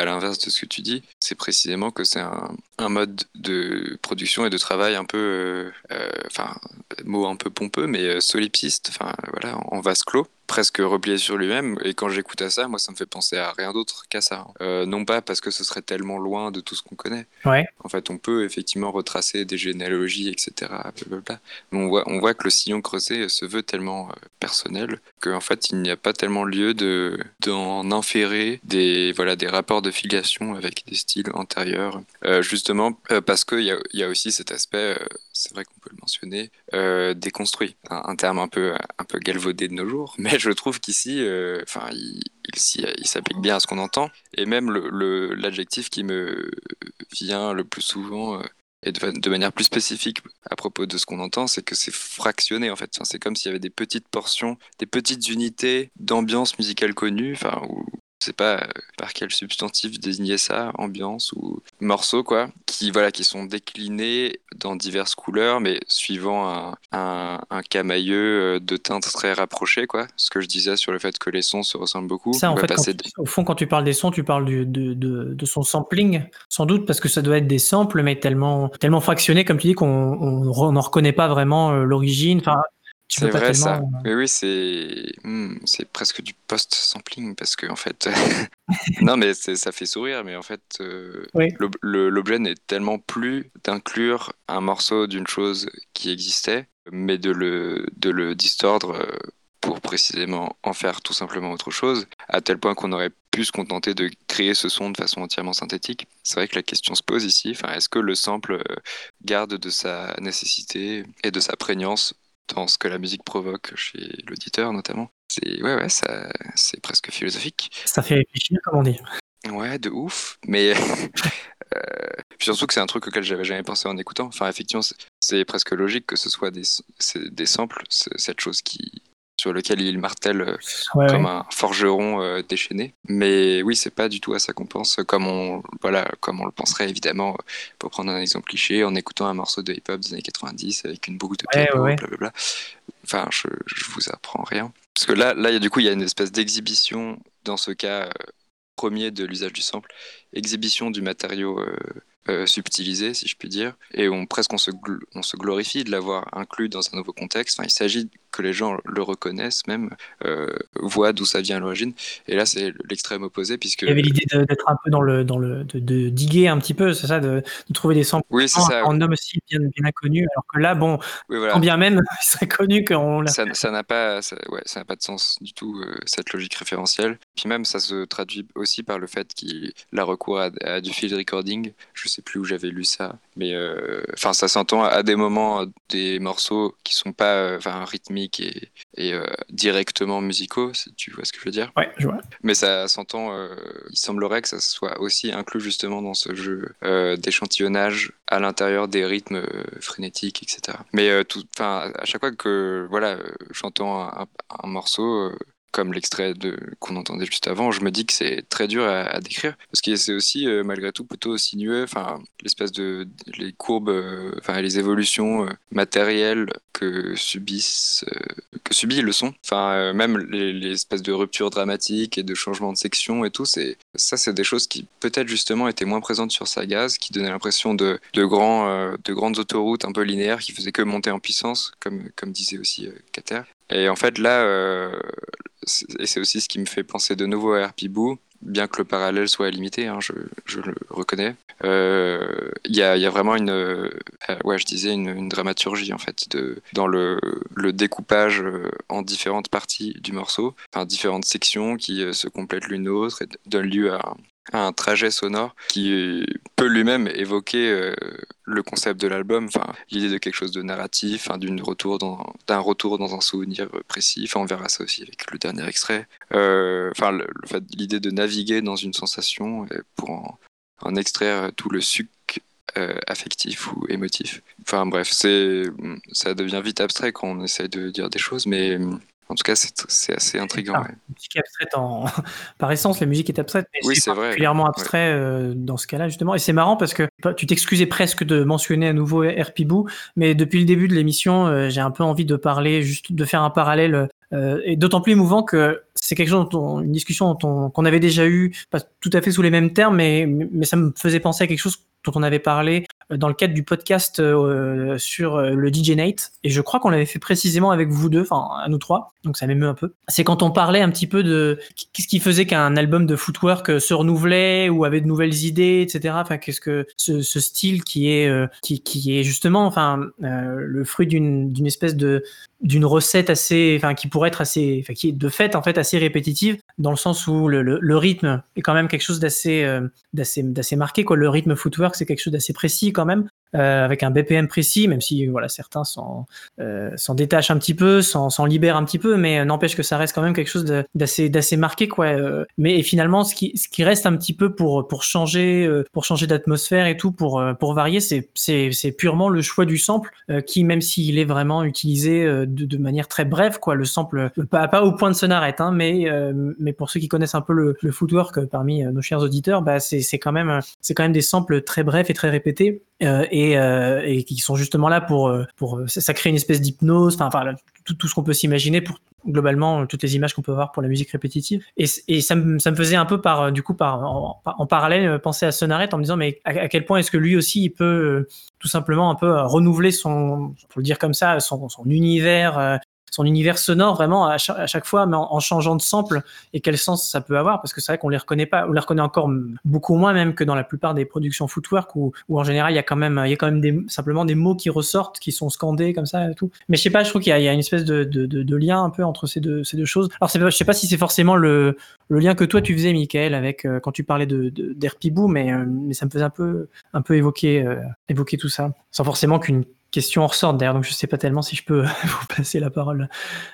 à l'inverse de ce que tu dis, c'est précisément que c'est un, un, mode de production et de travail un peu, enfin, mot un peu pompeux, mais solipsiste, enfin voilà, en vase clos presque replié sur lui-même. Et quand j'écoute à ça, moi, ça me fait penser à rien d'autre qu'à ça. Euh, non pas parce que ce serait tellement loin de tout ce qu'on connaît. Ouais. En fait, on peut effectivement retracer des généalogies, etc. Mais on voit, on voit que le sillon creusé se veut tellement euh, personnel qu'en fait, il n'y a pas tellement lieu de d'en inférer des voilà des rapports de filiation avec des styles antérieurs. Euh, justement, parce qu'il y a, y a aussi cet aspect c'est vrai qu'on peut le mentionner, euh, déconstruit. Un, terme un peu, un peu galvaudé de nos jours, mais je trouve qu'ici, euh, enfin, il, il, s'applique bien à ce qu'on entend. Et même l'adjectif qui me vient le plus souvent, euh, et de, manière plus spécifique à propos de ce qu'on entend, c'est que c'est fractionné en fait. c'est comme s'il y avait des petites portions, des petites unités d'ambiance musicale connue, sais pas euh, par quel substantif désigner ça, ambiance ou morceaux quoi, qui voilà, qui sont déclinés dans diverses couleurs, mais suivant un, un, un camailleux euh, de teintes très rapprochées quoi. Ce que je disais sur le fait que les sons se ressemblent beaucoup. Ça, en fait, au fond, quand tu parles des sons, tu parles du, de, de, de, son sampling, sans doute parce que ça doit être des samples, mais tellement tellement fractionnés comme tu dis qu'on n'en reconnaît pas vraiment euh, l'origine. Enfin, c'est vrai ça. Mais oui, c'est hmm, c'est presque du post-sampling parce que en fait, non mais ça fait sourire, mais en fait, euh, l'objet n'est tellement plus d'inclure un morceau d'une chose qui existait, mais de le de le distordre euh, pour précisément en faire tout simplement autre chose, à tel point qu'on aurait pu se contenter de créer ce son de façon entièrement synthétique. C'est vrai que la question se pose ici, enfin, est-ce que le sample euh, garde de sa nécessité et de sa prégnance dans ce que la musique provoque chez l'auditeur notamment. C'est ouais ouais ça c'est presque philosophique. Ça fait réfléchir comme on dit. Ouais de ouf mais euh, surtout que c'est un truc auquel j'avais jamais pensé en écoutant. Enfin effectivement c'est presque logique que ce soit des des samples cette chose qui sur lequel il martèle euh, comme un forgeron euh, déchaîné. Mais oui, c'est pas du tout à ça qu'on pense, comme on, voilà, comme on le penserait évidemment, pour prendre un exemple cliché, en écoutant un morceau de hip-hop des années 90 avec une boucle de piano, blablabla. Enfin, je, je vous apprends rien. Parce que là, là, du coup, il y a une espèce d'exhibition, dans ce cas euh, premier de l'usage du sample, exhibition du matériau euh, subtilisé, si je puis dire, et on presque on se, on se glorifie de l'avoir inclus dans un nouveau contexte. Enfin, il s'agit que les gens le reconnaissent même, euh, voient d'où ça vient à l'origine. Et là, c'est l'extrême opposé, puisque... Il y avait l'idée d'être un peu dans le... Dans le de, diguer un petit peu, c'est ça, de, trouver des samples oui, ça, en homme aussi bien, bien inconnu, alors que là, bon, quand bien même, il serait connu qu'on Ça n'a pas, ça, ouais, ça pas de sens du tout, euh, cette logique référentielle. Puis même, ça se traduit aussi par le fait qu'il a recours à, du field recording. Je sais plus où j'avais lu ça, mais euh, enfin, ça s'entend à des moments des morceaux qui sont pas enfin rythmiques et, euh, directement musicaux, si tu vois ce que je veux dire? Ouais, je vois. Mais ça s'entend, euh, il semblerait que ça soit aussi inclus justement dans ce jeu euh, d'échantillonnage à l'intérieur des rythmes frénétiques, etc. Mais tout, à chaque fois que voilà, j'entends un, morceau, comme l'extrait qu'on entendait juste avant, je me dis que c'est très dur à, décrire parce que c'est aussi malgré tout plutôt sinueux. Enfin, l'espèce de les courbes, enfin les évolutions matérielles que subissent que subit le son. Enfin, même les, les, de ruptures dramatiques et de changements de section et tout, c'est ça, c'est des choses qui peut-être justement étaient moins présentes sur Sagaz, qui donnaient l'impression de, de grands, de grandes autoroutes un peu linéaires qui faisaient que monter en puissance, comme comme disait aussi Kater. Et en fait là et c'est aussi ce qui me fait penser de nouveau à Boo, bien que le parallèle soit limité, hein, je, je, le reconnais. Il euh, y, a, y, a, vraiment une, euh, ouais, je disais une, une, dramaturgie en fait de, dans le, le, découpage euh, en différentes parties du morceau, enfin différentes sections qui se complètent l'une l'autre et donnent lieu à, un trajet sonore qui peut lui-même évoquer euh, le concept de l'album, enfin l'idée de quelque chose de narratif, d'une retour dans d'un retour dans un souvenir précis. Enfin, on verra ça aussi avec le dernier extrait. Euh, l'idée de naviguer dans une sensation pour en, extraire tout le suc euh, affectif ou émotif. Enfin bref, ça devient vite abstrait quand on essaie de dire des choses, mais en tout cas, c'est assez intriguant. La musique est abstraite en... par essence, la musique est abstraite, mais c'est particulièrement abstrait euh, dans ce cas-là, justement. Et c'est marrant parce que tu t'excusais presque de mentionner à nouveau Boo, mais depuis le début de l'émission, euh, j'ai un peu envie de parler, juste de faire un parallèle, euh, et d'autant plus émouvant que c'est quelque chose, dont une discussion qu'on avait déjà eue, pas tout à fait sous les mêmes termes, mais, mais ça me faisait penser à quelque chose dont on avait parlé dans le cadre du podcast euh, sur euh, le DJ Nate, et je crois qu'on l'avait fait précisément avec vous deux, enfin à nous trois, donc ça m'émeut un peu. C'est quand on parlait un petit peu de qu'est-ce qui faisait qu'un album de footwork se renouvelait ou avait de nouvelles idées, etc. Enfin, qu'est-ce que ce, style qui est euh, qui, qui, est justement, enfin, le fruit d'une d'une espèce de d'une recette assez, enfin, qui pourrait être assez, enfin, qui est de fait en fait assez répétitive, dans le sens où le, le, le rythme est quand même quelque chose d'assez, d'assez, d'assez marqué, quoi. Le rythme footwork, c'est quelque chose d'assez précis quand même, euh, avec un BPM précis, même si voilà certains s'en euh, détachent un petit peu, s'en libèrent un petit peu, mais euh, n'empêche que ça reste quand même quelque chose d'assez marqué quoi. Euh. mais finalement, ce qui ce qui reste un petit peu pour pour changer pour changer d'atmosphère et tout, pour pour varier, c'est purement le choix du sample qui même s'il est vraiment utilisé de, de, manière très brève quoi, le sample pas pas au point de n'arrête, hein, mais mais pour ceux qui connaissent un peu le, le footwork parmi nos chers auditeurs, bah c'est quand même c'est quand même des samples très brefs et très répétés euh, et, euh, et, qui sont justement là pour, euh, pour ça, crée une espèce d'hypnose, enfin, tout, tout, ce qu'on peut s'imaginer pour globalement toutes les images qu'on peut voir pour la musique répétitive. Et, et ça, me, ça, me, faisait un peu par du coup par en, parallèle penser à Sonaret en me disant mais à, quel point est-ce que lui aussi il peut tout simplement un peu renouveler son, pour le dire comme ça, son, son univers son univers sonore vraiment à chaque, fois, mais en, changeant de sample et quel sens ça peut avoir? Parce que c'est vrai qu'on les reconnaît pas, on les reconnaît encore beaucoup moins même que dans la plupart des productions footwork où, où en général il y a quand même, il y a quand même des, simplement des mots qui ressortent, qui sont scandés comme ça et tout. Mais je sais pas, je trouve qu'il y, y, a une espèce de, de, de, lien un peu entre ces deux, ces deux choses. Alors je sais pas si c'est forcément le, le lien que toi tu faisais, Michael, avec euh, quand tu parlais de d'Herpibou, mais, euh, mais ça me faisait un peu, un peu évoquer, euh, évoquer tout ça, sans forcément qu'une question ressort d'ailleurs, donc je sais pas tellement si je peux vous passer la parole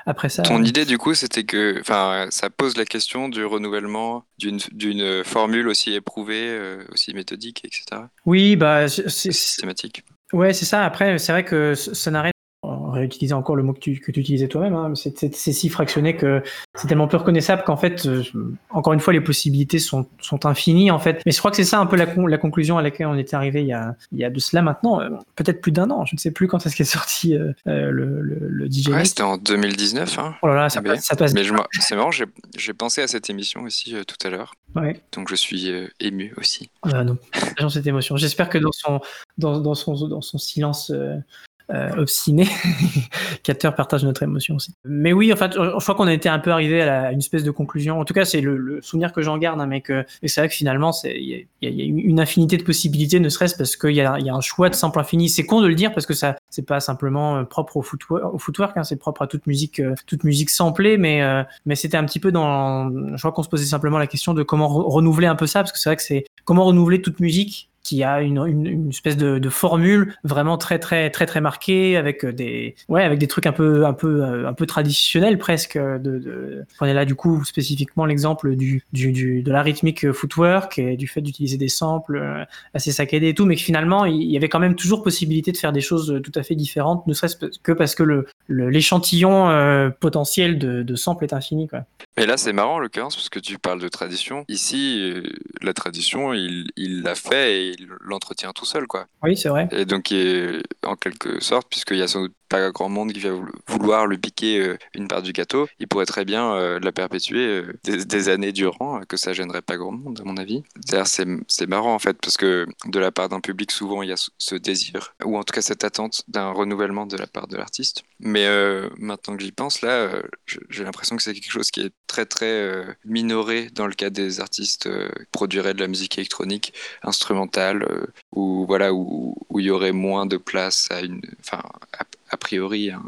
après ça. Ton idée du coup, c'était que, ça pose la question du renouvellement d'une formule aussi éprouvée, euh, aussi méthodique, etc. Oui, bah c'est systématique. Ouais, c'est ça. Après, c'est vrai que ça n'arrête réutiliser encore le mot que tu, que tu utilisais toi-même, hein, c'est si fractionné que c'est tellement peu reconnaissable qu'en fait, euh, encore une fois, les possibilités sont, sont infinies en fait. Mais je crois que c'est ça un peu la, la, conclusion à laquelle on était arrivé il y a, il y a de cela maintenant, euh, peut-être plus d'un an. Je ne sais plus quand est-ce qu'est sorti euh, le, le, DJ. Ouais, c'était en 2020. Hein. Oh là là, ça, passe, ça passe. Mais c'est marrant, j'ai pensé à cette émission aussi tout à l'heure. Ouais. Donc je suis ému aussi. Ah non, cette émotion. J'espère que dans son, dans, dans, son, dans son silence euh, obstiné. Capteur partage notre émotion aussi. Mais oui, en fait, je crois qu'on a été un peu arrivé à, une espèce de conclusion. En tout cas, c'est le, souvenir que j'en garde, hein, mais que c'est vrai que finalement, il y, a une infinité de possibilités, ne serait-ce parce qu'il y, y a, un choix de sample infini. C'est con de le dire parce que ça, c'est pas simplement euh, propre au footwork, au footwork hein, c'est propre à toute musique, euh, toute musique samplée, mais euh, mais c'était un petit peu dans, je crois qu'on se posait simplement la question de comment renouveler un peu ça, parce que c'est vrai que c'est comment renouveler toute musique qui a une, une, une espèce de, de, formule vraiment très très très très marquée avec des ouais avec des trucs un peu un peu un peu traditionnels presque de, de... prenez là du coup spécifiquement l'exemple du, du, du, de la rythmique footwork et du fait d'utiliser des samples euh, assez saccadés et tout mais que finalement il y avait quand même toujours possibilité de faire des choses tout à fait différentes ne serait-ce que parce que le l'échantillon euh, potentiel de, de samples est infini quoi. Et là, c'est marrant en l'occurrence parce que tu parles de tradition. Ici, euh, la tradition, il il l'a fait et il l'entretient tout seul, quoi. Oui, c'est vrai. Et donc, il est- en quelque sorte, puisqu'il y a sans doute pas grand monde qui va vou- vouloir lui piquer euh, une part du gâteau, il pourrait très bien euh, la perpétuer euh, des, années durant, que ça gênerait pas grand monde, à mon avis. D'ailleurs, c'est marrant en fait, parce que de la part d'un public, souvent il y a ce- désir, ou en tout cas cette attente d'un renouvellement de la part de l'artiste. Mais maintenant que j'y pense, là, j'ai l'impression que c'est quelque chose qui est très très minoré dans le cas des artistes qui produiraient de la musique électronique instrumentale, où voilà, où il y aurait moins de place à une, enfin, a priori, hein,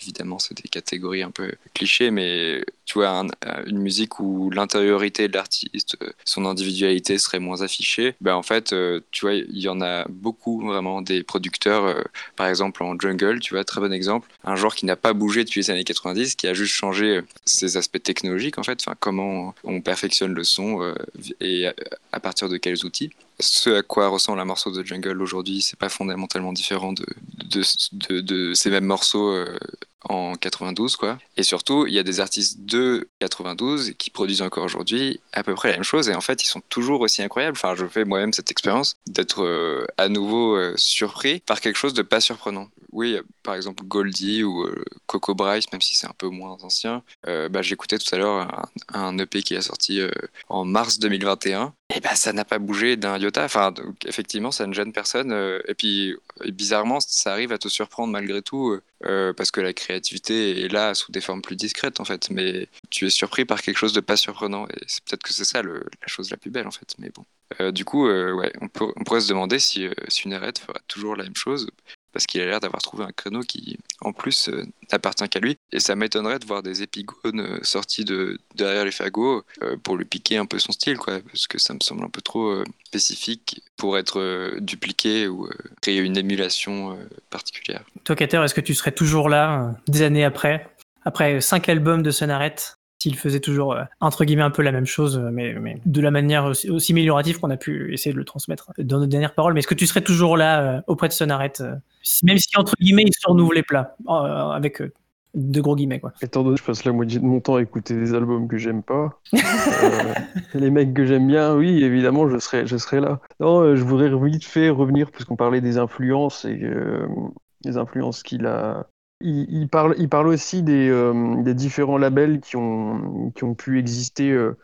évidemment, c'est des catégories un peu clichés, mais tu vois, un- une musique où l'intériorité de l'artiste, euh, son individualité serait moins affichée, ben en fait, euh, tu vois, il y en a beaucoup vraiment des producteurs, euh, par exemple en jungle, tu vois, très bon exemple, un genre qui n'a pas bougé depuis les années 90, qui a juste changé euh, ses aspects technologiques en fait, comment on perfectionne le son euh, et à partir de quels outils. Ce à quoi ressemble un morceau de jungle aujourd'hui, c'est pas fondamentalement différent de, de, de, ces mêmes morceaux euh, en 92 quoi. Et surtout, il y a des artistes de 92 qui produisent encore aujourd'hui à peu près la même chose et en fait, ils sont toujours aussi incroyables. Enfin, je fais moi-même cette expérience d'être euh, à nouveau euh, surpris par quelque chose de pas surprenant. Oui, par exemple Goldie ou euh, Coco Bryce, même si c'est un peu moins ancien. Bah, j'écoutais tout à l'heure un, EP qui est sorti en mars 2021 et bah ça n'a pas bougé d'un iota. Enfin, effectivement, ça ne gêne personne. Et puis, bizarrement, ça arrive à te surprendre malgré tout, euh, parce que la créativité est là sous des formes plus discrètes, en fait. Mais tu es surpris par quelque chose de pas surprenant. Et c'est peut-être que c'est ça la chose la plus belle, en fait. Mais bon. Euh, du coup, ouais, on, pourrait se demander si, si fera toujours la même chose parce qu'il a l'air d'avoir trouvé un créneau qui, en plus, euh, n'appartient qu'à lui. Et ça m'étonnerait de voir des épigones euh, sortis de derrière les fagots euh, pour lui piquer un peu son style, quoi, parce que ça me semble un peu trop spécifique pour être dupliqué ou créer une émulation particulière. Toi, Kater, est-ce que tu serais toujours là, des années après, après cinq albums de Sonaret s'il faisait toujours euh, entre guillemets un peu la même chose, mais, mais de la manière aussi, aussi améliorative qu'on a pu essayer de le transmettre dans nos dernières paroles. Mais est-ce que tu serais toujours là euh, auprès de Sonaret, euh, même si entre guillemets il se renouvelle plat, euh, avec de gros guillemets quoi? Étant donné que je passe la moitié de mon temps à écouter des albums que j'aime pas, euh, les mecs que j'aime bien, oui, évidemment, je serais, je serais là. Non, euh, je voudrais vite fait revenir parce qu'on parlait des influences et euh, les influences qu'il a il, parle, il parle aussi des, euh, des, différents labels qui ont, qui ont pu exister euh,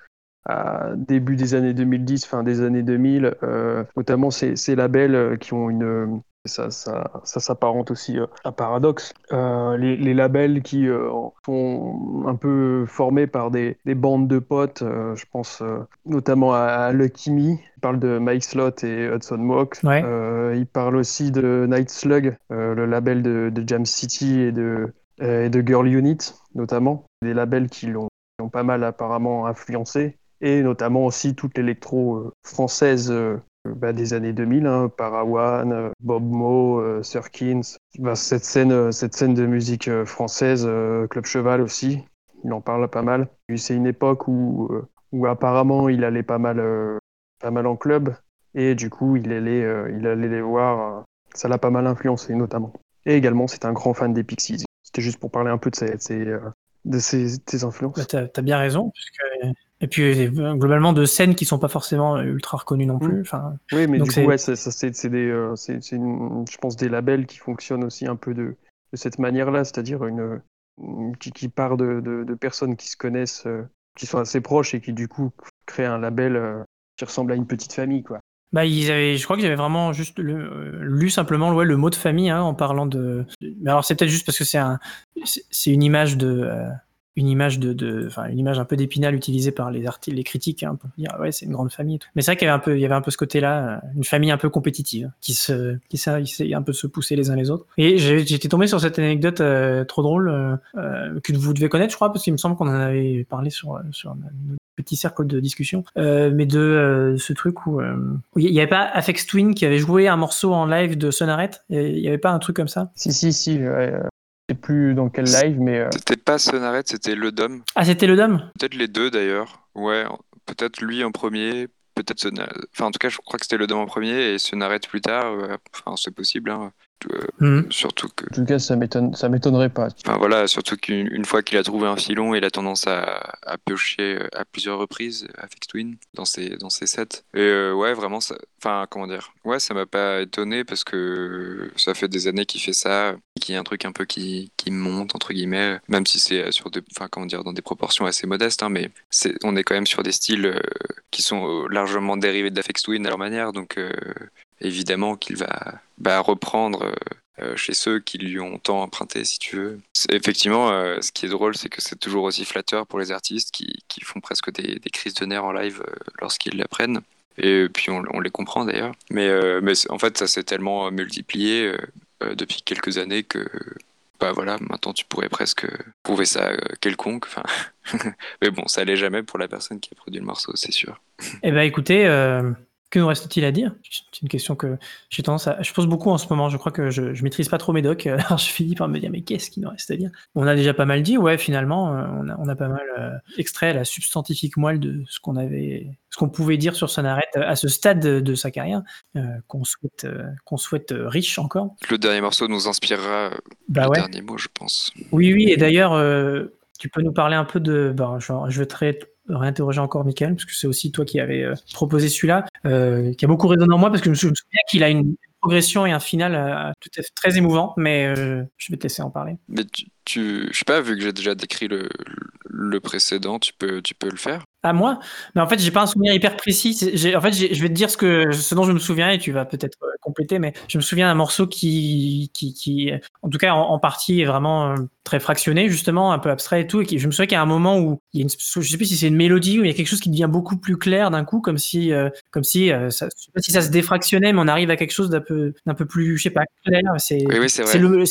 à début des années 2010, fin des années 2000, euh, notamment ces, ces, labels qui ont une... Ça, ça, ça s'apparente aussi à paradoxe. Euh, Les, les, labels qui euh, sont un peu formés par des, des bandes de potes, euh, je pense notamment à Lucky Me, il parle de Mike Slot et Hudson Mohawk. Ouais. Euh, il parle aussi de Night Slug, euh, le label de, de, Jam City et de, euh, et de Girl Unit, notamment. Des labels qui l'ont pas mal apparemment influencé. Et notamment aussi toute l'électro française bah, des années 2000, hein, Parawan, Bob Mo, Surkins. Bah, cette, scène, cette scène de musique française, Club Cheval aussi, il en parle pas mal. C'est une époque où, où apparemment il allait pas mal pas mal en club et du coup il allait, euh, il allait les voir. euh, ça l'a pas mal influencé notamment. Et également c'est un grand fan des Pixies. C'était juste pour parler un peu de ses, de ses, euh, influences. Bah, bien raison. Puisque... Et puis euh, globalement de scènes qui sont pas forcément ultra reconnues non plus. Enfin, oui, mais donc du coup ouais, c'est des, euh, c'est je pense des labels qui fonctionnent aussi un peu de, de cette manière-là, c'est-à-dire une, une, qui, qui part de, de, de, personnes qui se connaissent, euh, qui sont assez proches et qui du coup créent un label euh, qui ressemble à une petite famille, quoi. Bah, ils avaient, je crois qu'ils avaient vraiment juste le, lu simplement ouais, le mot de famille hein, en parlant de. Mais alors c'est peut-être juste parce que c'est un, c'est une image de, une image de, de, une image un peu d'épinal utilisée par les artistes, les critiques, hein, pour dire ouais c'est une grande famille. Et tout. Mais c'est vrai qu'il y avait un peu, il y avait un peu ce côté-là, une famille un peu compétitive qui se, qui essaye un peu de se pousser les uns les autres. Et j'étais tombé sur cette anecdote euh, trop drôle euh, que vous devez connaître, je crois, parce qu'il me semble qu'on en avait parlé sur sur petit cercle de discussion, euh, mais de euh, ce truc où il euh, n'y avait pas Afex Twin qui avait joué un morceau en live de Sonaret, il n'y avait pas un truc comme ça? Si, si, si, ouais, sais plus dans quel live, mais... euh, C'était pas Sonaret, c'était Le Dom. Ah, c'était Le Dom Peut-être les deux d'ailleurs, ouais, peut-être lui en premier, peut-être Sonaret... Enfin, en tout cas, je crois que c'était Le Dom en premier et Sonaret plus tard, enfin, c'est possible, hein. Euh, Mhm. Surtout que, En tout cas, ça m'étonne, ça m'étonnerait pas. enfin voilà, surtout qu'une une fois qu'il a trouvé un filon, il a tendance à, à piocher euh, à plusieurs reprises avec Twin dans ses dans ses sets. Et euh, ouais, vraiment, ça, enfin comment dire, ouais, ça m'a pas étonné parce que ça fait des années qu'il fait ça, qu'il y a un truc un peu qui qui monte entre guillemets, même si c'est sur des, enfin comment dire, dans des proportions assez modestes, hein, mais c'est, on est quand même sur des styles euh, qui sont euh, largement dérivés d'Afex Twin à leur manière, donc euh, évidemment qu'il va bah, reprendre euh, euh, chez ceux qui lui ont tant emprunté, si tu veux. Effectivement, euh, ce qui est drôle, c'est que c'est toujours aussi flatteur pour les artistes qui, qui font presque des, crises de nerfs en live euh, lorsqu'ils l'apprennent. Et puis on, les comprend d'ailleurs. Mais, mais en fait, ça s'est tellement multiplié depuis quelques années que bah voilà, maintenant tu pourrais presque trouver ça quelconque. Mais bon, ça l'est jamais pour la personne qui a produit le morceau, c'est sûr. Eh ben écoutez, que nous reste-t-il à dire? C'est une question que j'ai tendance à. Je pose beaucoup en ce moment. Je crois que je, je maîtrise pas trop mes docs. Alors je finis par me dire, mais qu'est-ce qu'il nous reste à dire? On a déjà pas mal dit. Ouais, finalement, euh, on a, on a pas mal euh, extrait la substantifique moelle de ce qu'on avait, ce qu'on pouvait dire sur Son Arrête à ce stade de, de sa carrière, euh, qu'on souhaite, euh, qu'on souhaite riche encore. Le dernier morceau nous inspirera Bah le ouais. dernier mot, je pense. Oui, oui, et d'ailleurs, tu peux nous parler un peu de. Ben, je, je vais ré- réinterroger encore Michael, parce que c'est aussi toi qui avais euh, proposé celui-là, euh, qui a beaucoup résonné en moi, parce que je me souviens qu'il a une progression et un final euh, tout à fait très émouvant, mais je vais te laisser en parler. Mais tu, tu- je sais pas, vu que j'ai déjà décrit le, le précédent, tu peux, tu peux le faire? À moi? Mais en fait, j'ai pas un souvenir hyper précis. En fait, je vais te dire ce, que, ce dont je me souviens et tu vas peut-être compléter, mais je me souviens d'un morceau qui, qui, qui, en tout cas, en, en partie est vraiment très fractionné, justement, un peu abstrait et tout. Et qui, je me souviens qu'il y a un moment où il y a une, je sais plus si c'est une mélodie ou il y a quelque chose qui devient beaucoup plus clair d'un coup, comme si, euh, comme si, euh, ça, je sais pas si ça se défractionnait, mais on arrive à quelque chose d'un peu, d'un peu plus, je sais pas, clair. C'est, Oui, oui, c'est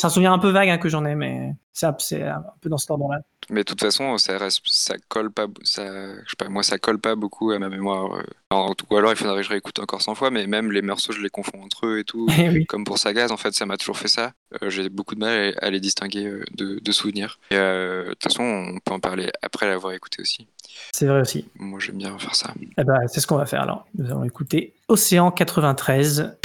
un souvenir un peu vague hein, que j'en ai, mais c'est un, c'est un peu dans cet ordre-là. Mais de toute façon, ça reste, ça colle pas, ça, je sais pas, moi, ça colle pas beaucoup à ma mémoire. euh. Alors, ou alors, il faudrait que je réécoute encore 100 fois, mais même les morceaux, je les confonds entre eux et tout. Eh oui. Comme pour Sagaz, en fait, ça m'a toujours fait ça. Euh, J'ai beaucoup de mal à, à les distinguer de, de souvenirs. Et euh, de toute façon, on peut en parler après l'avoir écouté aussi. C'est vrai aussi. Moi, j'aime bien faire ça. Eh ben, c'est ce qu'on va faire alors. Nous allons écouter Océan 93.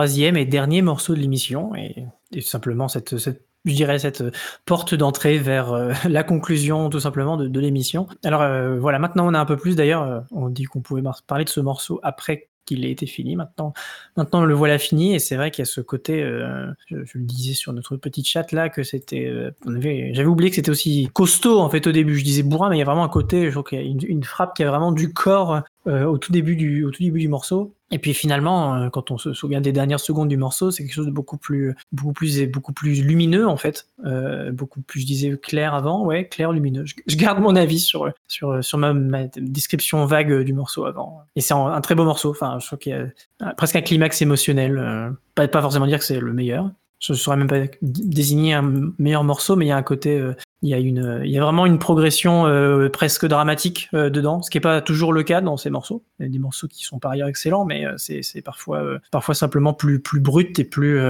Troisième et dernier morceau de l'émission et, et simplement cette, je dirais, cette euh, porte d'entrée vers euh, la conclusion tout simplement de, l'émission. Alors euh, voilà, maintenant on a un peu plus d'ailleurs, on dit qu'on pouvait parler de ce morceau après qu'il ait été fini. Maintenant, maintenant le voilà fini et c'est vrai qu'il y a ce côté, je, le disais sur notre petit chat là, que c'était, j'avais oublié que c'était aussi costaud en fait au début. Je disais bourrin, mais il y a vraiment un côté, je trouve qu'il y a une, une, frappe qui a vraiment du corps au tout début du, au tout début du morceau. Et puis finalement, euh, quand on se souvient des dernières secondes du morceau, c'est quelque chose de beaucoup plus, beaucoup plus, beaucoup plus lumineux en fait, euh, beaucoup plus, je disais clair avant, ouais, clair, lumineux. Je, garde mon avis sur sur sur ma, description vague du morceau avant. Et c'est un, très beau morceau. Enfin, je trouve qu'il y a presque un climax émotionnel. Euh, pas, pas forcément dire que c'est le meilleur, je ne saurais même pas désigner un meilleur morceau, mais il y a un côté, euh, il, y a une, il y a vraiment une progression euh, presque dramatique euh, dedans, ce qui n'est pas toujours le cas dans ces morceaux. Il y a des morceaux qui sont par ailleurs excellents, mais c'est parfois, parfois simplement plus, plus brut et plus,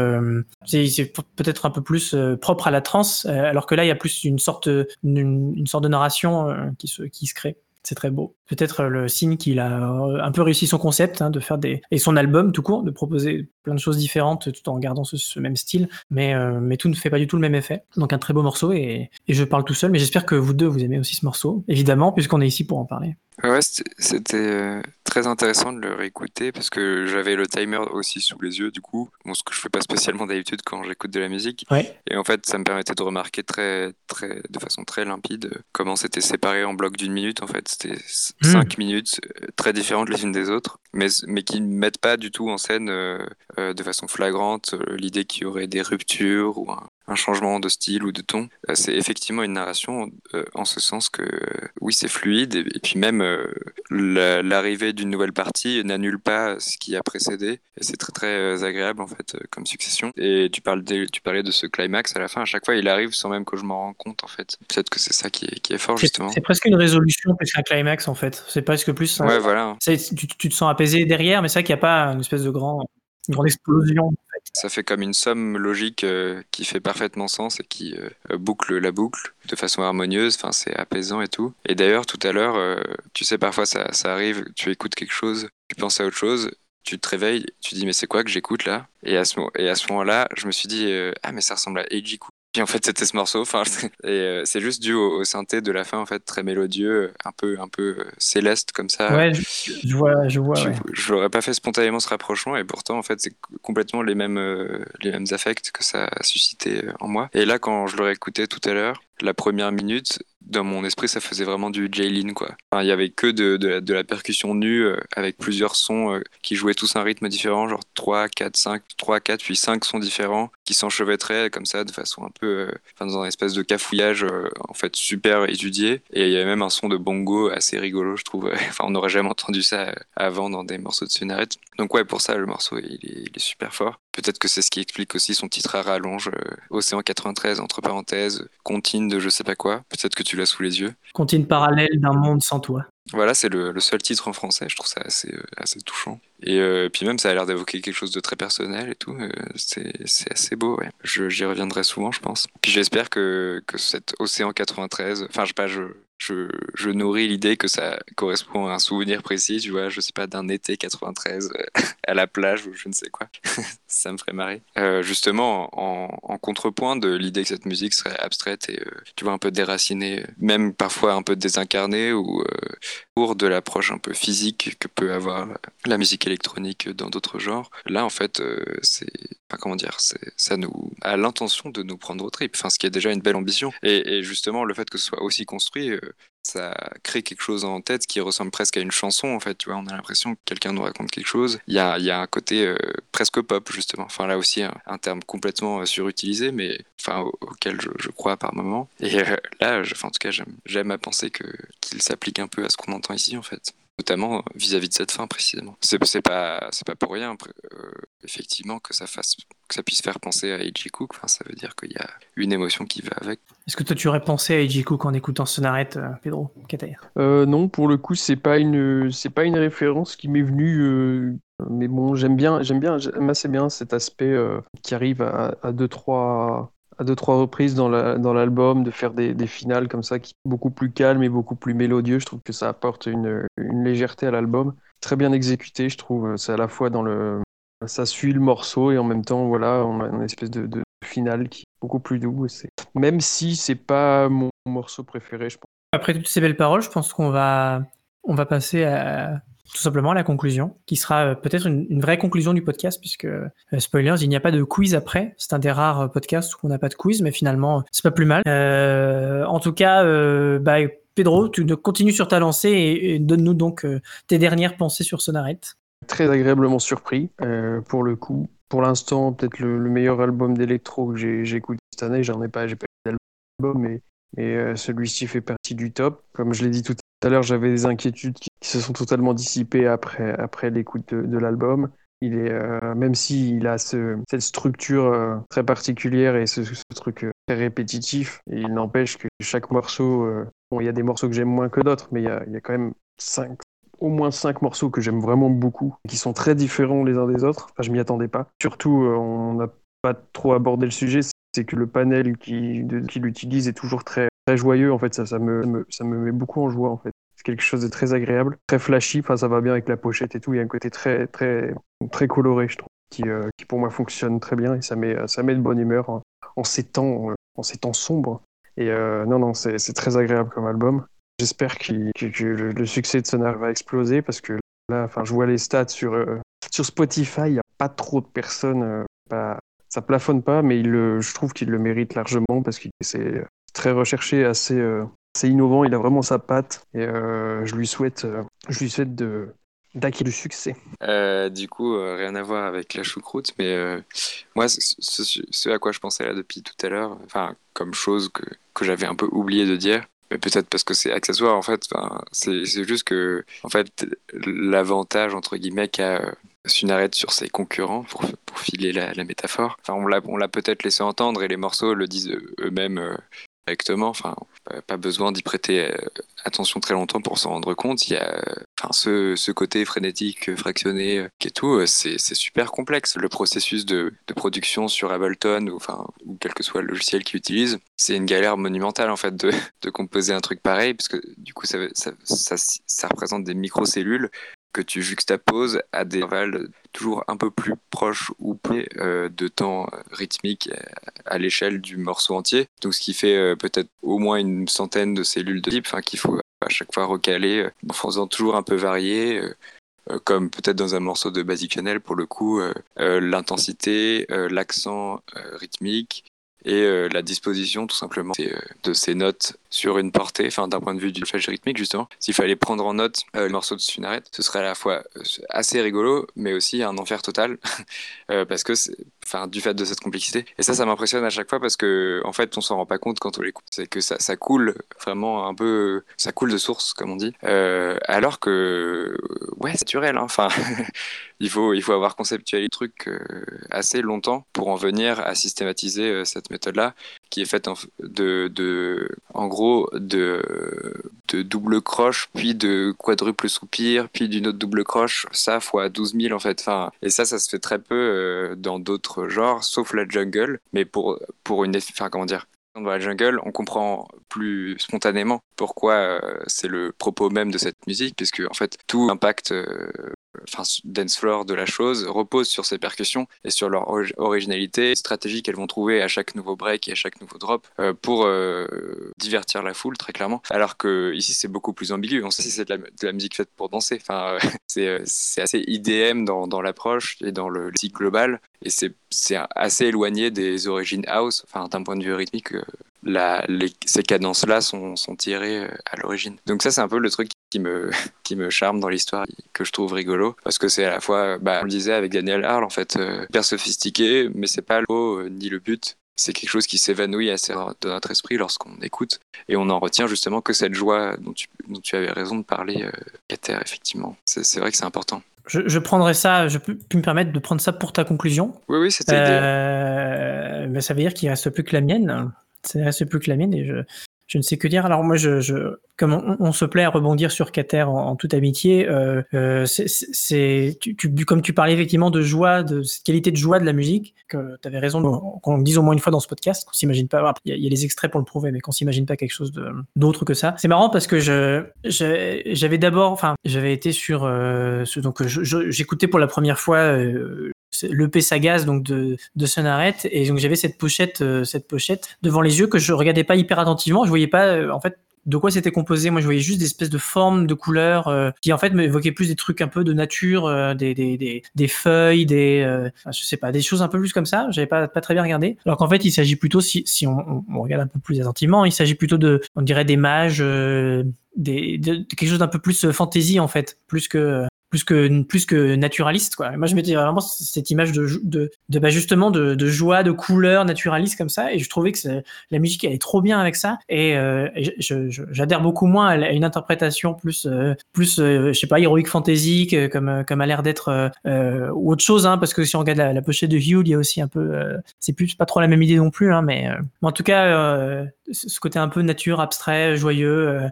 c'est peut-être un peu plus propre à la trance, alors que là il y a plus une sorte, une, une sorte de narration qui se, qui se crée. C'est très beau. Peut-être le signe qu'il a euh, un peu réussi son concept hein, de faire des et son album tout court, de proposer plein de choses différentes tout en gardant ce, même style, mais euh, mais tout ne fait pas du tout le même effet. Donc un très beau morceau et, et je parle tout seul, mais j'espère que vous deux vous aimez aussi ce morceau, évidemment, puisqu'on est ici pour en parler. Ouais, c'était euh, très intéressant de le réécouter parce que j'avais le timer aussi sous les yeux, du coup, bon, ce que je fais pas spécialement d'habitude quand j'écoute de la musique. Et en fait, ça me permettait de remarquer très, très, de façon très limpide comment c'était séparé en blocs d'une minute. En fait, c'était hmm. cinq minutes euh, très différentes les unes des autres, mais, mais qui ne mettent pas du tout en scène euh, de façon flagrante l'idée qu'il y aurait des ruptures ou un, un changement de style ou de ton. Euh, c'est effectivement une narration euh, en ce sens que oui, c'est fluide et, puis même euh, l'arrivée d'une nouvelle partie n'annule pas ce qui a précédé et c'est très très agréable en fait comme succession. Et tu, parles tu parlais de ce climax à la fin, à chaque fois il arrive sans même que je m'en rende compte en fait. Peut-être que c'est ça qui est, qui est fort justement. C'est presque une résolution plus qu'un climax en fait. C'est presque plus. Ouais, voilà. Tu, tu, te sens apaisé derrière, mais c'est vrai qu'il n'y a pas une espèce de grand explosion. Ça fait comme une somme logique euh, qui fait parfaitement sens et qui euh, boucle la boucle de façon harmonieuse. Enfin, c'est apaisant et tout. Et d'ailleurs, tout à l'heure, euh, tu sais, parfois ça, arrive, tu écoutes quelque chose, tu penses à autre chose, tu te réveilles, tu dis mais c'est quoi que j'écoute là? Et à ce, et à ce moment-là, je me suis dit ah mais ça ressemble à Eiji puis en fait, c'était ce morceau. Enfin, et euh, c'est juste dû au, synthé de la fin, en fait, très mélodieux, un peu, un peu euh, céleste comme ça. Ouais, je, vois, je vois. Je, n'aurais pas fait spontanément ce rapprochement, et pourtant, en fait, c'est complètement les mêmes, euh, les mêmes affects que ça a suscité en moi. Et là, quand je l'aurais écouté tout à l'heure, la première minute, dans mon esprit, ça faisait vraiment du Jaylin, quoi. il y avait que de, de, la, percussion nue euh, avec plusieurs sons euh, qui jouaient tous un rythme différent, genre 3, 4, 5, 3, 4, puis 5 sons différents qui s'enchevêtraient comme ça de façon un peu, euh, dans un espèce de cafouillage, en fait, super étudié. Et il y avait même un son de bongo assez rigolo, je trouve. enfin, on n'aurait jamais entendu ça avant dans des morceaux de Sunaret. Donc, ouais, pour ça, le morceau, il est super fort. Peut-être que c'est ce qui explique aussi son titre à rallonge, Océan 93, entre parenthèses, Contine de je sais pas quoi. Peut-être que tu l'as sous les yeux. Contine parallèle d'un monde sans toi. Voilà, c'est le, seul titre en français. Je trouve ça assez, euh, assez touchant. Et euh, puis même, ça a l'air d'évoquer quelque chose de très personnel et tout. Euh, c'est assez beau, ouais. J'y reviendrai souvent, je pense. Puis j'espère que, que cet Océan 93, enfin, je sais pas, je, je, je nourris l'idée que ça correspond à un souvenir précis, tu vois, je sais pas, d'un été 93 euh, à la plage ou je ne sais quoi. ça me ferait marrer. Euh, justement, en, en, contrepoint de l'idée que cette musique serait abstraite et, euh, tu vois, un peu déracinée, même parfois un peu désincarnée ou de l'approche un peu physique que peut avoir la musique électronique dans d'autres genres, là, en fait, c'est, enfin, comment dire, ça nous a l'intention de nous prendre au trip, enfin, ce qui est déjà une belle ambition. Et, et justement, le fait que ce soit aussi construit, ça crée quelque chose en tête qui ressemble presque à une chanson en fait tu vois. On a l'impression que quelqu'un nous raconte quelque chose. Il y a, y a un côté euh, presque pop justement. Enfin là aussi un, terme complètement euh, surutilisé mais enfin auquel je, crois par moment. Et euh, là enfin, en tout cas j'aime à penser qu'il s'applique un peu à ce qu'on entend ici en fait notamment vis-à-vis de cette fin précisément. C'est pas c'est pas pour rien euh, effectivement que ça fasse que ça puisse faire penser à Eiji Cook. Enfin, ça veut dire qu'il y a une émotion qui va avec. Est-ce que toi tu aurais pensé à Eiji Cook en écoutant Sonarette, euh, Pedro euh, Non, pour le coup c'est pas une c'est pas une référence qui m'est venue. Mais bon, j'aime bien, j'aime bien, j'aime assez bien cet aspect qui arrive à, à deux trois deux trois reprises dans l'album, de faire des, finales comme ça, qui beaucoup plus calmes et beaucoup plus mélodieux. Je trouve que ça apporte une, légèreté à l'album. Très bien exécuté, je trouve. C'est à la fois dans le, ça suit le morceau et en même temps, voilà, on a une espèce de, de finale qui est beaucoup plus doux. Même si c'est pas mon morceau préféré, je pense. Après toutes ces belles paroles, je pense qu'on va, on va passer à, tout simplement la conclusion, qui sera euh, peut-être une, vraie conclusion du podcast, puisque euh, spoilers, il n'y a pas de quiz après. C'est un des rares euh, podcasts où on n'a pas de quiz, mais finalement, c'est pas plus mal. en tout cas, bah, Pedro, tu continues sur ta lancée et, donne-nous donc tes dernières pensées sur Sonaret. Très agréablement surpris, pour le coup. Pour l'instant, peut-être le, meilleur album d'électro que j'ai écouté cette année. J'en ai pas, j'ai pas d'album, mais, mais celui-ci fait partie du top. Comme je l'ai dit tout à l'heure, j'avais des inquiétudes qui, se sont totalement dissipées après, après l'écoute de, l'album. Il est, euh, même s'il a ce, cette structure euh, très particulière et ce, truc euh, très répétitif, il n'empêche que chaque morceau, bon, il y a des morceaux que j'aime moins que d'autres, mais il y a, il y a quand même cinq, au moins cinq morceaux que j'aime vraiment beaucoup, qui sont très différents les uns des autres. Enfin, je m'y attendais pas. Surtout, on n'a pas trop abordé le sujet, c'est que le panel qu'il qui utilise est toujours très très joyeux en fait ça, ça me, ça me met beaucoup en joie en fait. C'est quelque chose de très agréable très flashy enfin ça va bien avec la pochette et tout il y a un côté très très très coloré je trouve qui, euh, qui pour moi fonctionne très bien et ça met ça met de bonne humeur en, ces temps en ces temps sombres. Et euh, non non c'est très agréable comme album. J'espère que le, succès de Sonar va exploser parce que là enfin je vois les stats sur euh, sur Spotify il n'y a pas trop de personnes ça plafonne pas, mais je trouve qu'il le mérite largement parce que c'est très recherché, assez, euh, assez innovant. Il a vraiment sa patte et euh, je lui souhaite, euh, je lui souhaite de d'acquérir du succès. du coup, rien à voir avec la choucroute, mais moi, ce, à quoi je pensais là depuis tout à l'heure, enfin, comme chose que, que j'avais un peu oublié de dire, mais peut-être parce que c'est accessoire en fait, c'est juste que en fait l'avantage entre guillemets qu'a Sunaret sur ses concurrents pour, pour filer la, métaphore. Enfin, on l'a peut-être laissé entendre et les morceaux le disent eux-mêmes directement. Enfin, pas besoin d'y prêter euh, attention très longtemps pour s'en rendre compte. Il y a enfin, ce, ce côté frénétique, fractionné, euh, est tout, euh, c'est super complexe. Le processus de, de, production sur Ableton ou, enfin, ou quel que soit le logiciel qu'il utilise, c'est une galère monumentale en fait de, de, composer un truc pareil, parce que du coup, ça, ça, ça représente des microcellules que tu juxtaposes à des intervalles toujours un peu plus proches ou plus euh, de temps rythmique à l'échelle du morceau entier. Donc ce qui fait euh, peut-être au moins une centaine de cellules de type, enfin qu'il faut à chaque fois recaler euh, en faisant toujours un peu varier. comme peut-être dans un morceau de Basic Channel pour le coup, l'intensité, l'accent rythmique, et euh, la disposition tout simplement euh, de ces notes sur une portée, enfin d'un point de vue du flash rythmique justement. S'il fallait prendre en note euh, le morceau de Sunaret, ce serait à la fois assez rigolo, mais aussi un enfer total, parce que, enfin, du fait de cette complexité. Et ça, ça m'impressionne à chaque fois parce que, en fait, on s'en rend pas compte quand on l'écoute. C'est que ça, ça, coule vraiment un peu, ça coule de source, comme on dit. alors que, ouais, c'est naturel. Hein. Enfin, il faut, il faut avoir conceptualisé le truc assez longtemps pour en venir à systématiser cette méthode-là, qui est faite en, de, de, en gros de, de double croche, puis de quadruple soupir, puis d'une autre double croche, ça fois 12 000 en fait. Et ça, ça se fait très peu euh, dans d'autres genres, sauf la jungle, mais pour, pour une... Enfin, comment dire? Dans la jungle, on comprend plus spontanément pourquoi euh, c'est le propos même de cette musique, puisque en fait tout impact euh, enfin dance floor de la chose repose sur ces percussions et sur leur originalité, stratégie qu'elles vont trouver à chaque nouveau break et à chaque nouveau drop euh, pour divertir la foule très clairement. Alors que ici c'est beaucoup plus ambigu. On sait si c'est de, la, musique faite pour danser. Enfin, c'est assez IDM dans, dans l'approche et dans le cycle global et c'est assez éloigné des origines house. Enfin, d'un point de vue rythmique, la, ces cadences-là sont, sont, tirées à l'origine. Donc ça, c'est un peu le truc qui me, qui me charme dans l'histoire, que je trouve rigolo, parce que c'est à la fois, bah, on le disait avec Daniel Harle, en fait, euh, hyper sophistiqué, mais c'est pas le euh, ni le but. C'est quelque chose qui s'évanouit assez de notre esprit lorsqu'on écoute, et on en retient justement que cette joie dont tu, dont tu avais raison de parler, euh, effectivement. C'est vrai que c'est important. Je, je, prendrais ça, je peux, me permettre de prendre ça pour ta conclusion? Oui, oui, c'était euh, Mais ça veut dire qu'il reste plus que la mienne. Ça reste plus que la mienne et je, je ne sais que dire. Alors moi, je, je comme on, se plaît à rebondir sur Cater en, toute amitié, euh, euh, c'est, tu, comme tu parlais effectivement de joie, de cette qualité de joie de la musique, que tu avais raison qu'on le dise au moins une fois dans ce podcast, qu'on s'imagine pas, il y, a les extraits pour le prouver, mais qu'on s'imagine pas quelque chose d'autre que ça. C'est marrant parce que je, j'avais d'abord, enfin, j'avais été sur, euh, donc j'écoutais pour la première fois euh, l'EP Sagaz donc de, de Sonaret et donc j'avais cette pochette euh, cette pochette devant les yeux que je regardais pas hyper attentivement. Je voyais pas euh, en fait de quoi c'était composé. Moi je voyais juste des espèces de formes de couleurs euh, qui en fait m'évoquaient plus des trucs un peu de nature des, des, des, des, feuilles des je sais pas des choses un peu plus comme ça. J'avais pas pas très bien regardé. Alors qu'en fait il s'agit plutôt si, si on, on, regarde un peu plus attentivement il s'agit plutôt de on dirait des mages des, de, quelque chose d'un peu plus fantasy en fait plus que plus que plus que naturaliste quoi. Moi je m'étais vraiment cette image de de, bah, justement de, de, joie, de couleur naturaliste comme ça et je trouvais que la musique elle est trop bien avec ça et, euh, j'adhère beaucoup moins à une interprétation plus euh, plus euh, je sais pas heroic fantasy comme comme a l'air d'être euh, ou autre chose hein, parce que si on regarde la, pochette de Hugh il y a aussi un peu c'est plus pas trop la même idée non plus hein, mais, mais en tout cas ce côté un peu nature abstrait joyeux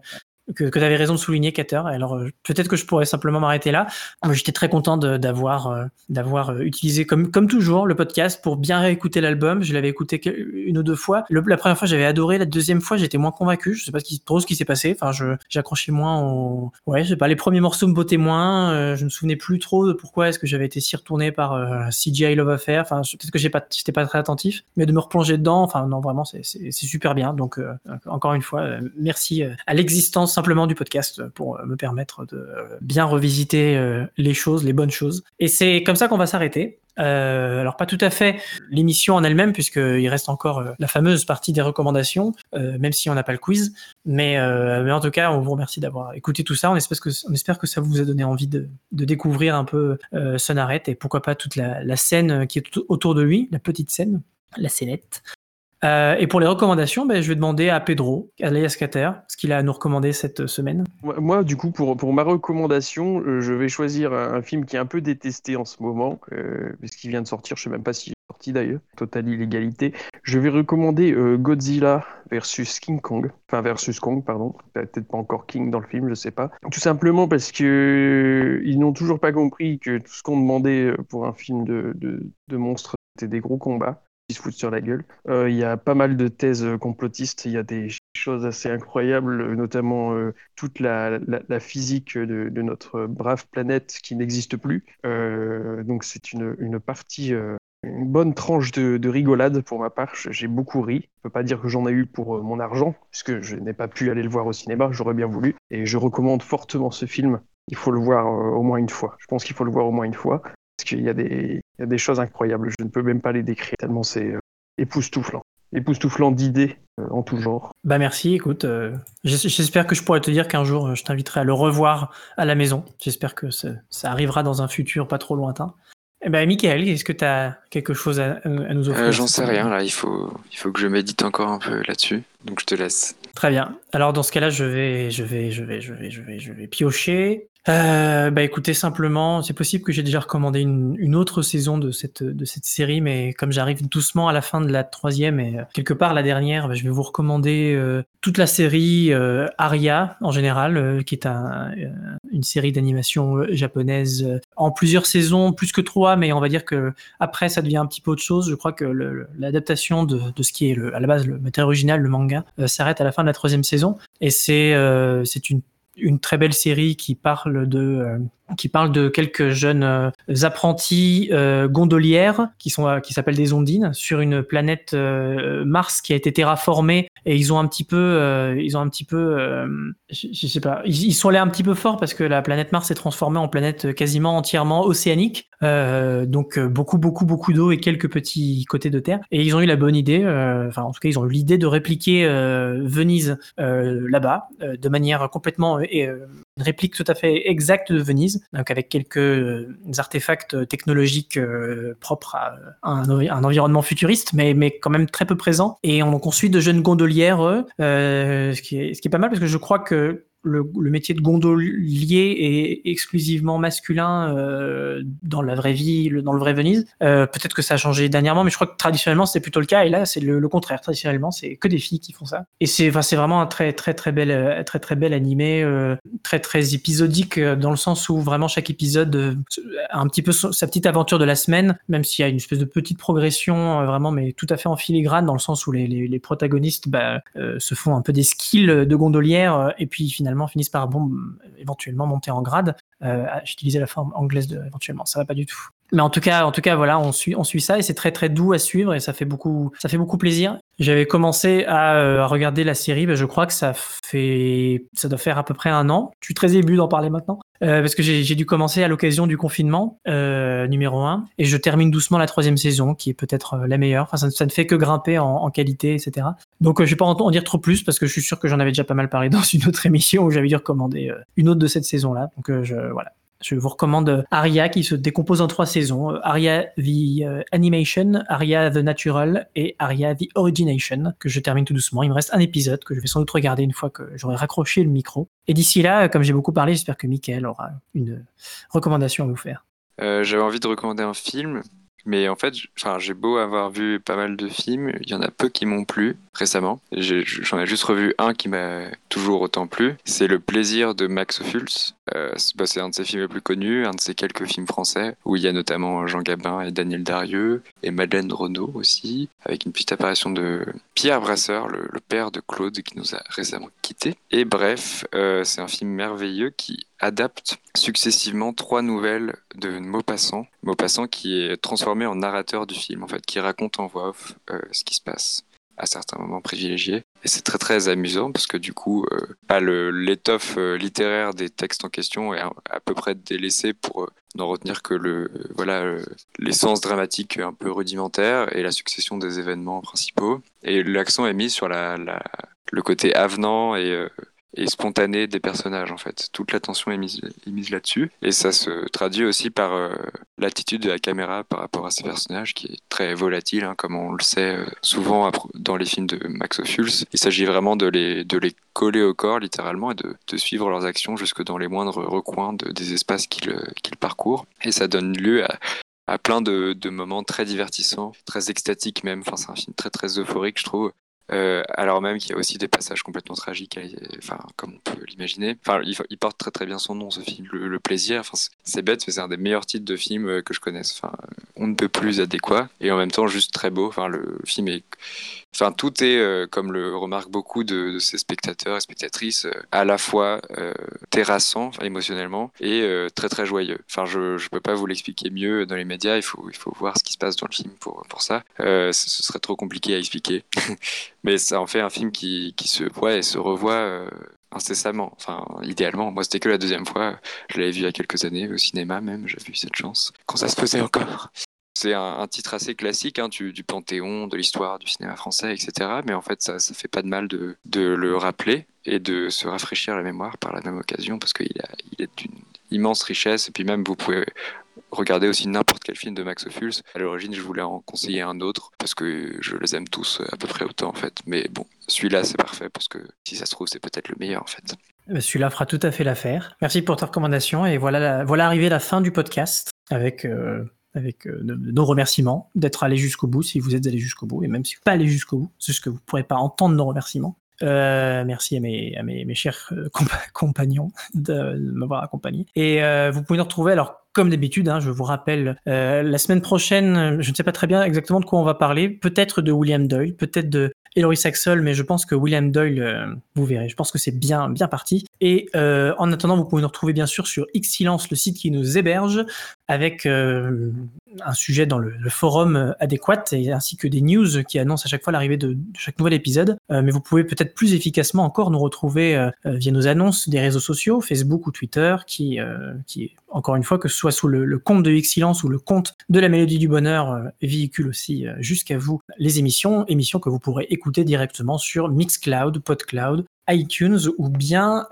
que, que tu avais raison de souligner, Cater. Alors euh, peut-être que je pourrais simplement m'arrêter là. J'étais très content d'avoir euh, d'avoir euh, utilisé comme comme toujours le podcast pour bien réécouter l'album. Je l'avais écouté une ou deux fois. la première fois j'avais adoré, la deuxième fois j'étais moins convaincu. Je sais pas trop ce qui s'est passé. Enfin je j'accrochais moins au ouais je sais pas les premiers morceaux me bottaient moins. je me souvenais plus trop de pourquoi est-ce que j'avais été si retourné par CGI Love Affair. Enfin peut-être que j'ai pas j'étais pas très attentif, mais de me replonger dedans. Enfin non vraiment c'est super bien. Donc encore une fois merci à l'existence simplement du podcast pour euh, me permettre de euh, bien revisiter euh, les choses, les bonnes choses. Et c'est comme ça qu'on va s'arrêter. alors pas tout à fait l'émission en elle-même puisqu'il reste encore la fameuse partie des recommandations, même si on n'a pas le quiz. Mais, en tout cas, on vous remercie d'avoir écouté tout ça. On espère que, ça vous a donné envie de, de découvrir un peu Sonaret et pourquoi pas toute la, la scène qui est autour de lui, la petite scène, la scénette. Euh, et pour les recommandations, ben, je vais demander à Pedro, alias Cater, ce qu'il a à nous recommander cette semaine. Moi, du coup, pour, pour ma recommandation, euh, je vais choisir un, film qui est un peu détesté en ce moment, euh, puisqu'il vient de sortir, je ne sais même pas s'il est sorti d'ailleurs, totale illégalité. Je vais recommander euh, Godzilla versus King Kong, enfin versus Kong, pardon, peut-être pas encore King dans le film, je sais pas. Tout simplement parce que ils n'ont toujours pas compris que tout ce qu'on demandait pour un film de, de, de monstres, c'était des gros combats se foutent sur la gueule. Euh, il y a pas mal de thèses complotistes, il y a des choses assez incroyables, notamment euh, toute la, physique de, notre brave planète qui n'existe plus. Euh, donc c'est une, partie, une bonne tranche de, rigolade pour ma part. J'ai beaucoup ri. Je peux pas dire que j'en ai eu pour mon argent, puisque je n'ai pas pu aller le voir au cinéma, j'aurais bien voulu. Et je recommande fortement ce film. Il faut le voir au moins une fois. Je pense qu'il faut le voir au moins une fois. Parce qu'il y, a des, y a des choses incroyables. Je ne peux même pas les décrire tellement c'est euh, époustouflant. Époustouflant d'idées euh, en tout genre. Bah merci, écoute. Euh, j'espère que je pourrai te dire qu'un jour je t'inviterai à le revoir à la maison. J'espère que ça, arrivera dans un futur pas trop lointain. Eh ben, Michael, est-ce que tu as quelque chose à, nous offrir J'en sais rien, là. Il faut, il faut que je médite encore un peu là-dessus. Donc, je te laisse. Très bien. Alors, dans ce cas-là, je vais, je vais, je vais, je vais, je vais, je vais piocher. Euh, bah écoutez, simplement, c'est possible que j'ai déjà recommandé une, une, autre saison de cette, de cette série, mais comme j'arrive doucement à la fin de la troisième et euh, quelque part la dernière, bah, je vais vous recommander euh, toute la série euh, Aria en général, euh, qui est un, une série d'animation japonaise en plusieurs saisons, plus que trois, mais on va dire que après ça devient un petit peu autre chose. Je crois que l'adaptation de, de, ce qui est le, à la base le matériel original, le manga, s'arrête à la fin de la troisième saison, et c'est c'est une une très belle série qui parle de euh, qui parle de quelques jeunes euh, apprentis euh, gondolières qui sont qui s'appellent des ondines sur une planète Mars qui a été terraformée. Et ils ont un petit peu ils ont un petit peu je, sais pas ils, sont allés un petit peu fort parce que la planète Mars s'est transformée en planète quasiment entièrement océanique. Donc beaucoup beaucoup beaucoup d'eau et quelques petits côtés de terre. Et ils ont eu la bonne idée enfin en tout cas ils ont eu l'idée de répliquer Venise là-bas de manière complètement euh, une réplique tout à fait exacte de Venise, donc avec quelques euh, artefacts technologiques euh, propres à un, environnement futuriste, mais, mais quand même très peu présent. Et on construit de jeunes gondolières, ce qui est pas mal parce que je crois que le, métier de gondolier est exclusivement masculin euh, dans la vraie vie, dans le vrai Venise. Euh, peut-être que ça a changé dernièrement, mais je crois que traditionnellement c'est plutôt le cas. Et là, c'est le, contraire. Traditionnellement, c'est que des filles qui font ça. Et c'est, vraiment un très, très, très bel, très, très bel animé, très, très épisodique dans le sens où vraiment chaque épisode a un petit peu sa petite aventure de la semaine, même s'il y a une espèce de petite progression vraiment, mais tout à fait en filigrane dans le sens où les, les, protagonistes bah, se font un peu des skills de gondolière et puis finalement finissent par éventuellement monter en grade. Euh, j'utilisais la forme anglaise de éventuellement, ça va pas du tout. Mais en tout cas, en tout cas, voilà, on suit, on suit ça et c'est très très doux à suivre et ça fait beaucoup, ça fait beaucoup plaisir. J'avais commencé à, euh, regarder la série, ben, je crois que ça fait, ça doit faire à peu près un an. Je suis très ému d'en parler maintenant euh, parce que j'ai dû commencer à l'occasion du confinement numéro un et je termine doucement la troisième saison qui est peut-être la meilleure. Enfin, ça, ne fait que grimper en, qualité, etc. Donc, je vais pas en, dire trop plus parce que je suis sûr que j'en avais déjà pas mal parlé dans une autre émission où j'avais dû recommander une autre de cette saison-là. Donc, je voilà. Je vous recommande Aria qui se décompose en trois saisons. Aria the euh, Animation, Aria the Natural et Aria the Origination que je termine tout doucement. Il me reste un épisode que je vais sans doute regarder une fois que j'aurai raccroché le micro. Et d'ici là, comme j'ai beaucoup parlé, j'espère que Mickaël aura une recommandation à vous faire. Euh, j'avais envie de recommander un film mais en fait, j'ai beau avoir vu pas mal de films, il y en a peu qui m'ont plu récemment. J'en ai, juste revu un qui m'a toujours autant plu. C'est Le plaisir de Max Ophuls. Euh, bah, c'est un de ses films les plus connus, un de ses quelques films français, où il y a notamment Jean Gabin et Daniel Darieux, et Madeleine Renaud aussi, avec une petite apparition de Pierre Brasseur, le, père de Claude, qui nous a récemment quittés. Et bref, euh, c'est un film merveilleux qui adapte successivement trois nouvelles de Maupassant. Maupassant qui est transformé en narrateur du film, en fait, qui raconte en voix off euh, ce qui se passe à certains moments privilégiés. Et c'est très très amusant parce que du coup, euh, l'étoffe euh, littéraire des textes en question est à, peu près délaissée pour euh, n'en retenir que le voilà l'essence dramatique un peu rudimentaire et la succession des événements principaux. Et l'accent est mis sur la, le côté avenant et et spontané des personnages en fait. Toute l'attention est mise, là-dessus et ça se traduit aussi par euh, l'attitude de la caméra par rapport à ces personnages qui est très volatile, hein, comme on le sait euh, souvent dans les films de Max Ophuls. Il s'agit vraiment de les, de les coller au corps littéralement et de, suivre leurs actions jusque dans les moindres recoins de, des espaces qu'ils qu'ils parcourent et ça donne lieu à, à plein de, de, moments très divertissants, très extatiques même. Enfin, c'est un film très très euphorique, je trouve. Euh, alors même qu'il y a aussi des passages complètement tragiques, enfin, comme on peut l'imaginer. Enfin, il, porte très très bien son nom, ce film, Le, Plaisir. Enfin, c'est bête, mais c'est un des meilleurs titres de film euh, que je connaisse. Enfin, on ne peut plus adéquat et en même temps juste très beau. Enfin, le film est Enfin, tout est, euh, comme le remarquent beaucoup de, de ces spectateurs et spectatrices, euh, à la fois euh, terrassant émotionnellement et très très joyeux. Enfin, je ne peux pas vous l'expliquer mieux dans les médias. Il faut, il faut voir ce qui se passe dans le film pour, pour ça. ce serait trop compliqué à expliquer. Mais ça en fait un film qui, qui se voit et se revoit incessamment. Enfin, idéalement. Moi, c'était que la deuxième fois. Je l'avais vu il y a quelques années, au cinéma même. J'ai vu cette chance. Quand ça se faisait encore. C'est un, titre assez classique hein, du, panthéon, de l'histoire du cinéma français, etc. Mais en fait, ça, ça fait pas de mal de, le rappeler et de se rafraîchir la mémoire par la même occasion parce qu'il il est d'une immense richesse. Et puis même, vous pouvez regarder aussi n'importe quel film de Max Ophuls. À l'origine, je voulais en conseiller un autre parce que je les aime tous à peu près autant en fait. Mais bon, celui-là, c'est parfait parce que si ça se trouve, c'est peut-être le meilleur en fait. Celui-là fera tout à fait l'affaire. Merci pour ta recommandation et voilà, voilà arrivé la fin du podcast avec euh, avec euh, nos remerciements, d'être allé jusqu'au bout si vous êtes allé jusqu'au bout, et même si vous n'êtes pas allé jusqu'au bout, c'est ce que vous ne pourrez pas entendre nos remerciements. Euh, merci à mes, chers euh, compagnons de, m'avoir accompagné. Et vous pouvez nous retrouver, alors comme d'habitude, hein, je vous rappelle, la semaine prochaine, je ne sais pas très bien exactement de quoi on va parler, peut-être de William Doyle, peut-être de Hilary Saxol, mais je pense que William Doyle, vous verrez, je pense que c'est bien, bien parti. Et en attendant, vous pouvez nous retrouver bien sûr sur Xsilence, le site qui nous héberge, avec euh, un sujet dans le, forum euh, adéquat et ainsi que des news qui annoncent à chaque fois l'arrivée de, chaque nouvel épisode. Euh, mais vous pouvez peut-être plus efficacement encore nous retrouver via nos annonces des réseaux sociaux, Facebook ou Twitter, qui, qui encore une fois, que ce soit sous le, compte de Excellence ou le compte de la Mélodie du Bonheur, véhicule aussi jusqu'à vous les émissions, émissions que vous pourrez écouter directement sur Mixcloud, Podcloud, iTunes ou bien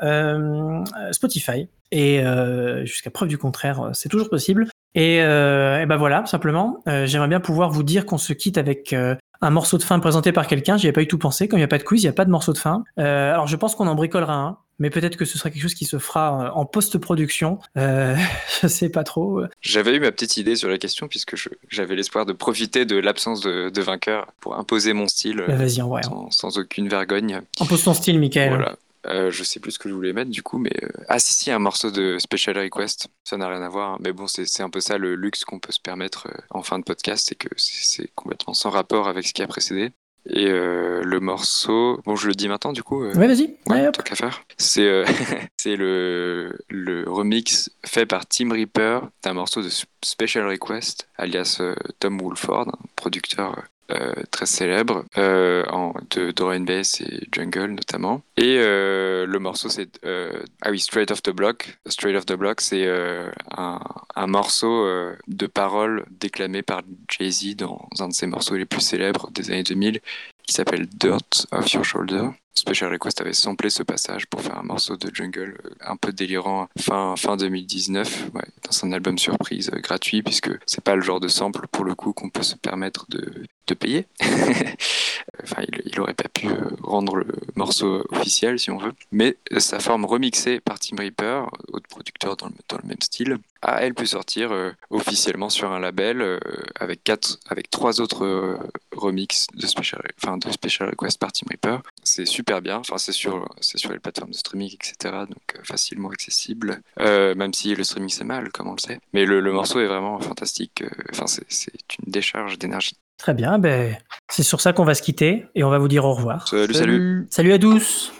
Spotify. Et euh, jusqu'à preuve du contraire, euh, c'est toujours possible. Et, euh, et ben voilà, simplement, euh, j'aimerais bien pouvoir vous dire qu'on se quitte avec euh, un morceau de fin présenté par quelqu'un. J'y avais pas eu tout pensé. Comme il n'y a pas de quiz, il n'y a pas de morceau de fin. alors je pense qu'on en bricolera un. mais peut-être que ce sera quelque chose qui se fera en post-production. Je sais pas trop. J'avais eu ma petite idée sur la question puisque j'avais l'espoir de profiter de l'absence de, vainqueur pour imposer mon style bah, vas-y, en sans, sans, aucune vergogne. Impose ton style, Michael. Voilà. Euh, je sais plus ce que je voulais mettre du coup, mais euh, ah si si un morceau de Special Request, ça n'a rien à voir, hein. mais bon c'est un peu ça le luxe qu'on peut se permettre euh, en fin de podcast, c'est que c'est complètement sans rapport avec ce qui a précédé. Et le morceau, bon je le dis maintenant du coup. ouais vas-y. Ouais, tant qu'à faire. C'est c'est le le remix fait par Tim Reaper d'un morceau de Special Request, alias Tom Woolford, producteur euh, très célèbre euh, de Dorian Bass et Jungle notamment. Et euh, le morceau c'est ah oui Straight Off the Block. Straight Off the Block c'est un, morceau de paroles déclamé par Jay-Z dans un de ses morceaux les plus célèbres des années 2000 qui s'appelle Dirt Off Your Shoulder. Special Request avait samplé ce passage pour faire un morceau de jungle un peu délirant fin, fin 2019 dans un album surprise gratuit puisque c'est pas le genre de sample pour le coup qu'on peut se permettre de, de payer. enfin, il, il, aurait pas pu euh, rendre le morceau officiel si on veut. Mais sa forme remixée par Tim Reaper, autre producteur dans le, le même style, a elle pu sortir officiellement sur un label avec quatre, avec trois autres remixes de Special, enfin, de Special Request par Tim Reaper. C'est super bien. Enfin, c'est sur, sur les plateformes de streaming, etc. Donc euh, facilement accessible. Euh, même si le streaming c'est mal, comme on le sait. Mais le, morceau est vraiment fantastique. Euh, enfin, c'est une décharge d'énergie. Très bien. Ben, c'est sur ça qu'on va se quitter et on va vous dire au revoir. Salut, salut. Salut à tous.